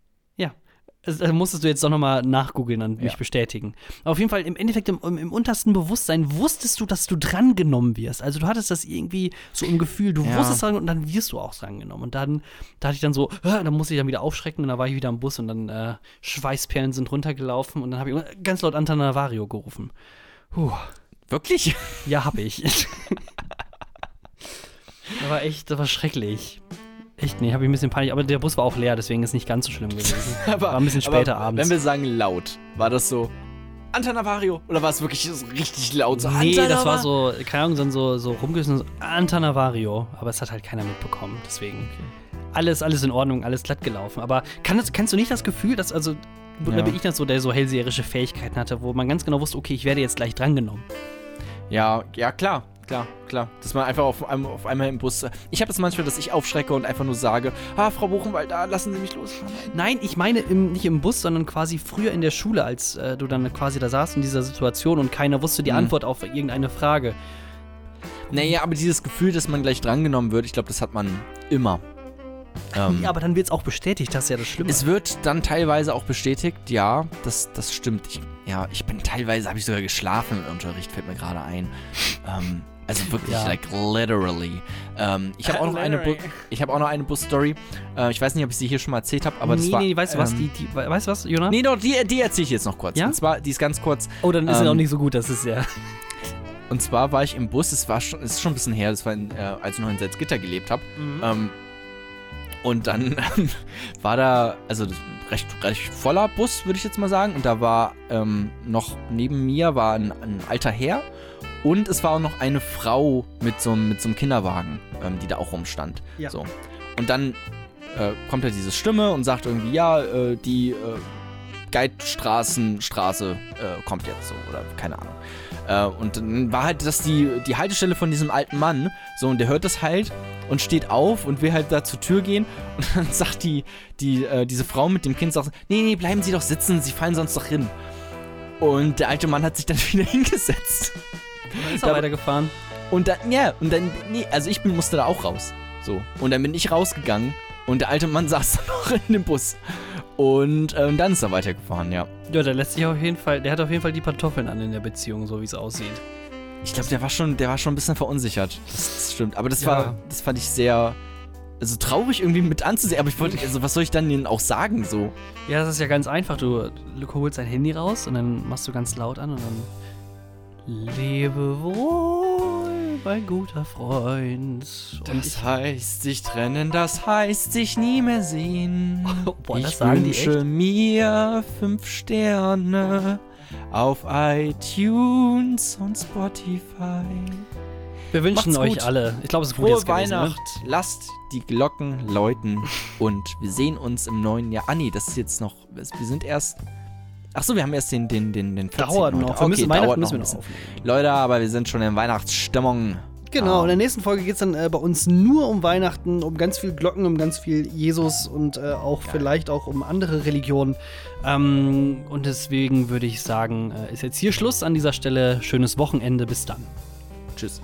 Das, das musstest du jetzt doch nochmal nachgoogeln und mich Ja. bestätigen. Aber auf jeden Fall, im Endeffekt, im, im, untersten Bewusstsein wusstest du, dass du drangenommen wirst. Also du hattest das irgendwie so im Gefühl, du Ja. wusstest dran und dann wirst du auch drangenommen. Und dann, da hatte ich dann so, dann musste ich dann wieder aufschrecken und dann war ich wieder am Bus und dann äh, Schweißperlen sind runtergelaufen und dann habe ich ganz laut Antanavario gerufen. Puh. Wirklich? Ja, hab ich. das war echt, das war schrecklich. Echt, nee, habe ich ein bisschen Panik. Aber der Bus war auch leer, deswegen ist nicht ganz so schlimm gewesen. war ein bisschen später aber abends. Wenn wir sagen laut, war das so Antanavario? Oder war es wirklich so richtig laut? So Nee, das war so, keine Ahnung, dann so, so rumgeschnitten, so Antanavario. Aber es hat halt keiner mitbekommen, deswegen. Alles, alles in Ordnung, alles glatt gelaufen. Aber kann das, kennst du nicht das Gefühl, dass, also, da Ja. bin ich das so, der so hellseherische Fähigkeiten hatte, wo man ganz genau wusste, okay, ich werde jetzt gleich drangenommen. Ja, ja, klar. Klar, klar. Dass man einfach auf, einem, auf einmal im Bus. Ich habe es manchmal, dass ich aufschrecke und einfach nur sage: Ah, Frau Buchenwald, da lassen Sie mich los. Nein, ich meine im, nicht im Bus, sondern quasi früher in der Schule, als äh, du dann quasi da saßt in dieser Situation und keiner wusste die Mhm. Antwort auf irgendeine Frage. Naja, aber dieses Gefühl, dass man gleich drangenommen wird, ich glaube, das hat man immer. Ähm, Ja, aber dann wird es auch bestätigt, das ist ja das Schlimme. Es wird dann teilweise auch bestätigt, ja, das, das stimmt. Ich, ja, ich bin teilweise, habe ich sogar geschlafen im Unterricht, fällt mir gerade ein. Ähm, Also wirklich, Ja. like literally. Ähm, ich habe auch noch eine, Bu ich habe auch noch eine Bus-Story. Äh, ich weiß nicht, ob ich sie hier schon mal erzählt habe, aber das nee, war. nee, weißt du was? ähm, Die, die, weißt du was, Jonah? Nee, doch, die, die erzähle ich jetzt noch kurz. Ja? Und zwar, die ist ganz kurz. Oh, dann ist es Ähm, auch nicht so gut, das ist ja. Und zwar war ich im Bus, es war schon, es ist schon ein bisschen her, das war, in, äh, als ich noch in Salzgitter gelebt habe. Mhm. Ähm, und dann war da, also das recht, recht voller Bus, würde ich jetzt mal sagen. Und da war ähm, noch neben mir war ein, ein alter Herr und es war auch noch eine Frau mit so, einem- mit so einem Kinderwagen, ähm, die da auch rumstand. Ja. So. Und dann äh, kommt da diese Stimme und sagt irgendwie, ja, äh, die äh, Geitstraßenstraße äh, kommt jetzt so oder keine Ahnung. Äh, und dann war halt das die, die Haltestelle von diesem alten Mann. So, und der hört das halt und steht auf und will halt da zur Tür gehen. Und dann sagt die, die, äh, diese Frau mit dem Kind, sagt, nee, nee, bleiben Sie doch sitzen, Sie fallen sonst doch hin. Und der alte Mann hat sich dann wieder hingesetzt. Dann ist da- er weitergefahren. Und dann, ja, und dann, nee, also ich bin, musste da auch raus. So. Und dann bin ich rausgegangen und der alte Mann saß dann noch in dem Bus. Und ähm, dann ist er weitergefahren, ja. Ja, der lässt sich auf jeden Fall, der hat auf jeden Fall die Pantoffeln an in der Beziehung, so wie es aussieht. Ich glaube, der war schon, der war schon ein bisschen verunsichert. Das, stimmt. Aber das Ja. war, das fand ich sehr, also traurig irgendwie mit anzusehen. Aber ich wollte, also was soll ich dann denen auch sagen so? Ja, das ist ja ganz einfach. Du, du holst dein Handy raus und dann machst du ganz laut an und dann Lebe wohl, mein guter Freund. Und ich, heißt sich trennen, das heißt sich nie mehr sehen. Boah, das ich wünsche mir fünf Sterne auf iTunes und Spotify. wir wünschen macht's euch gut. alle. Ich glaube, es ist gut Frohe jetzt gewesen, ne? Weihnacht. Lasst die Glocken läuten und wir sehen uns im neuen Jahr. Ah nee, das ist jetzt noch, wir sind erst, ach so, wir haben erst den, den, den, den 14. Dauert noch. Wir müssen dauert Weihnachten müssen wir ein noch aufnehmen. Leute, aber wir sind schon in Weihnachtsstimmung. Genau, Ah. in der nächsten Folge geht es dann äh, bei uns nur um Weihnachten, um ganz viel Glocken, um ganz viel Jesus und äh, auch vielleicht auch um andere Religionen. Ähm, und deswegen würde ich sagen, äh, ist jetzt hier Schluss an dieser Stelle. Schönes Wochenende, bis dann. Tschüss.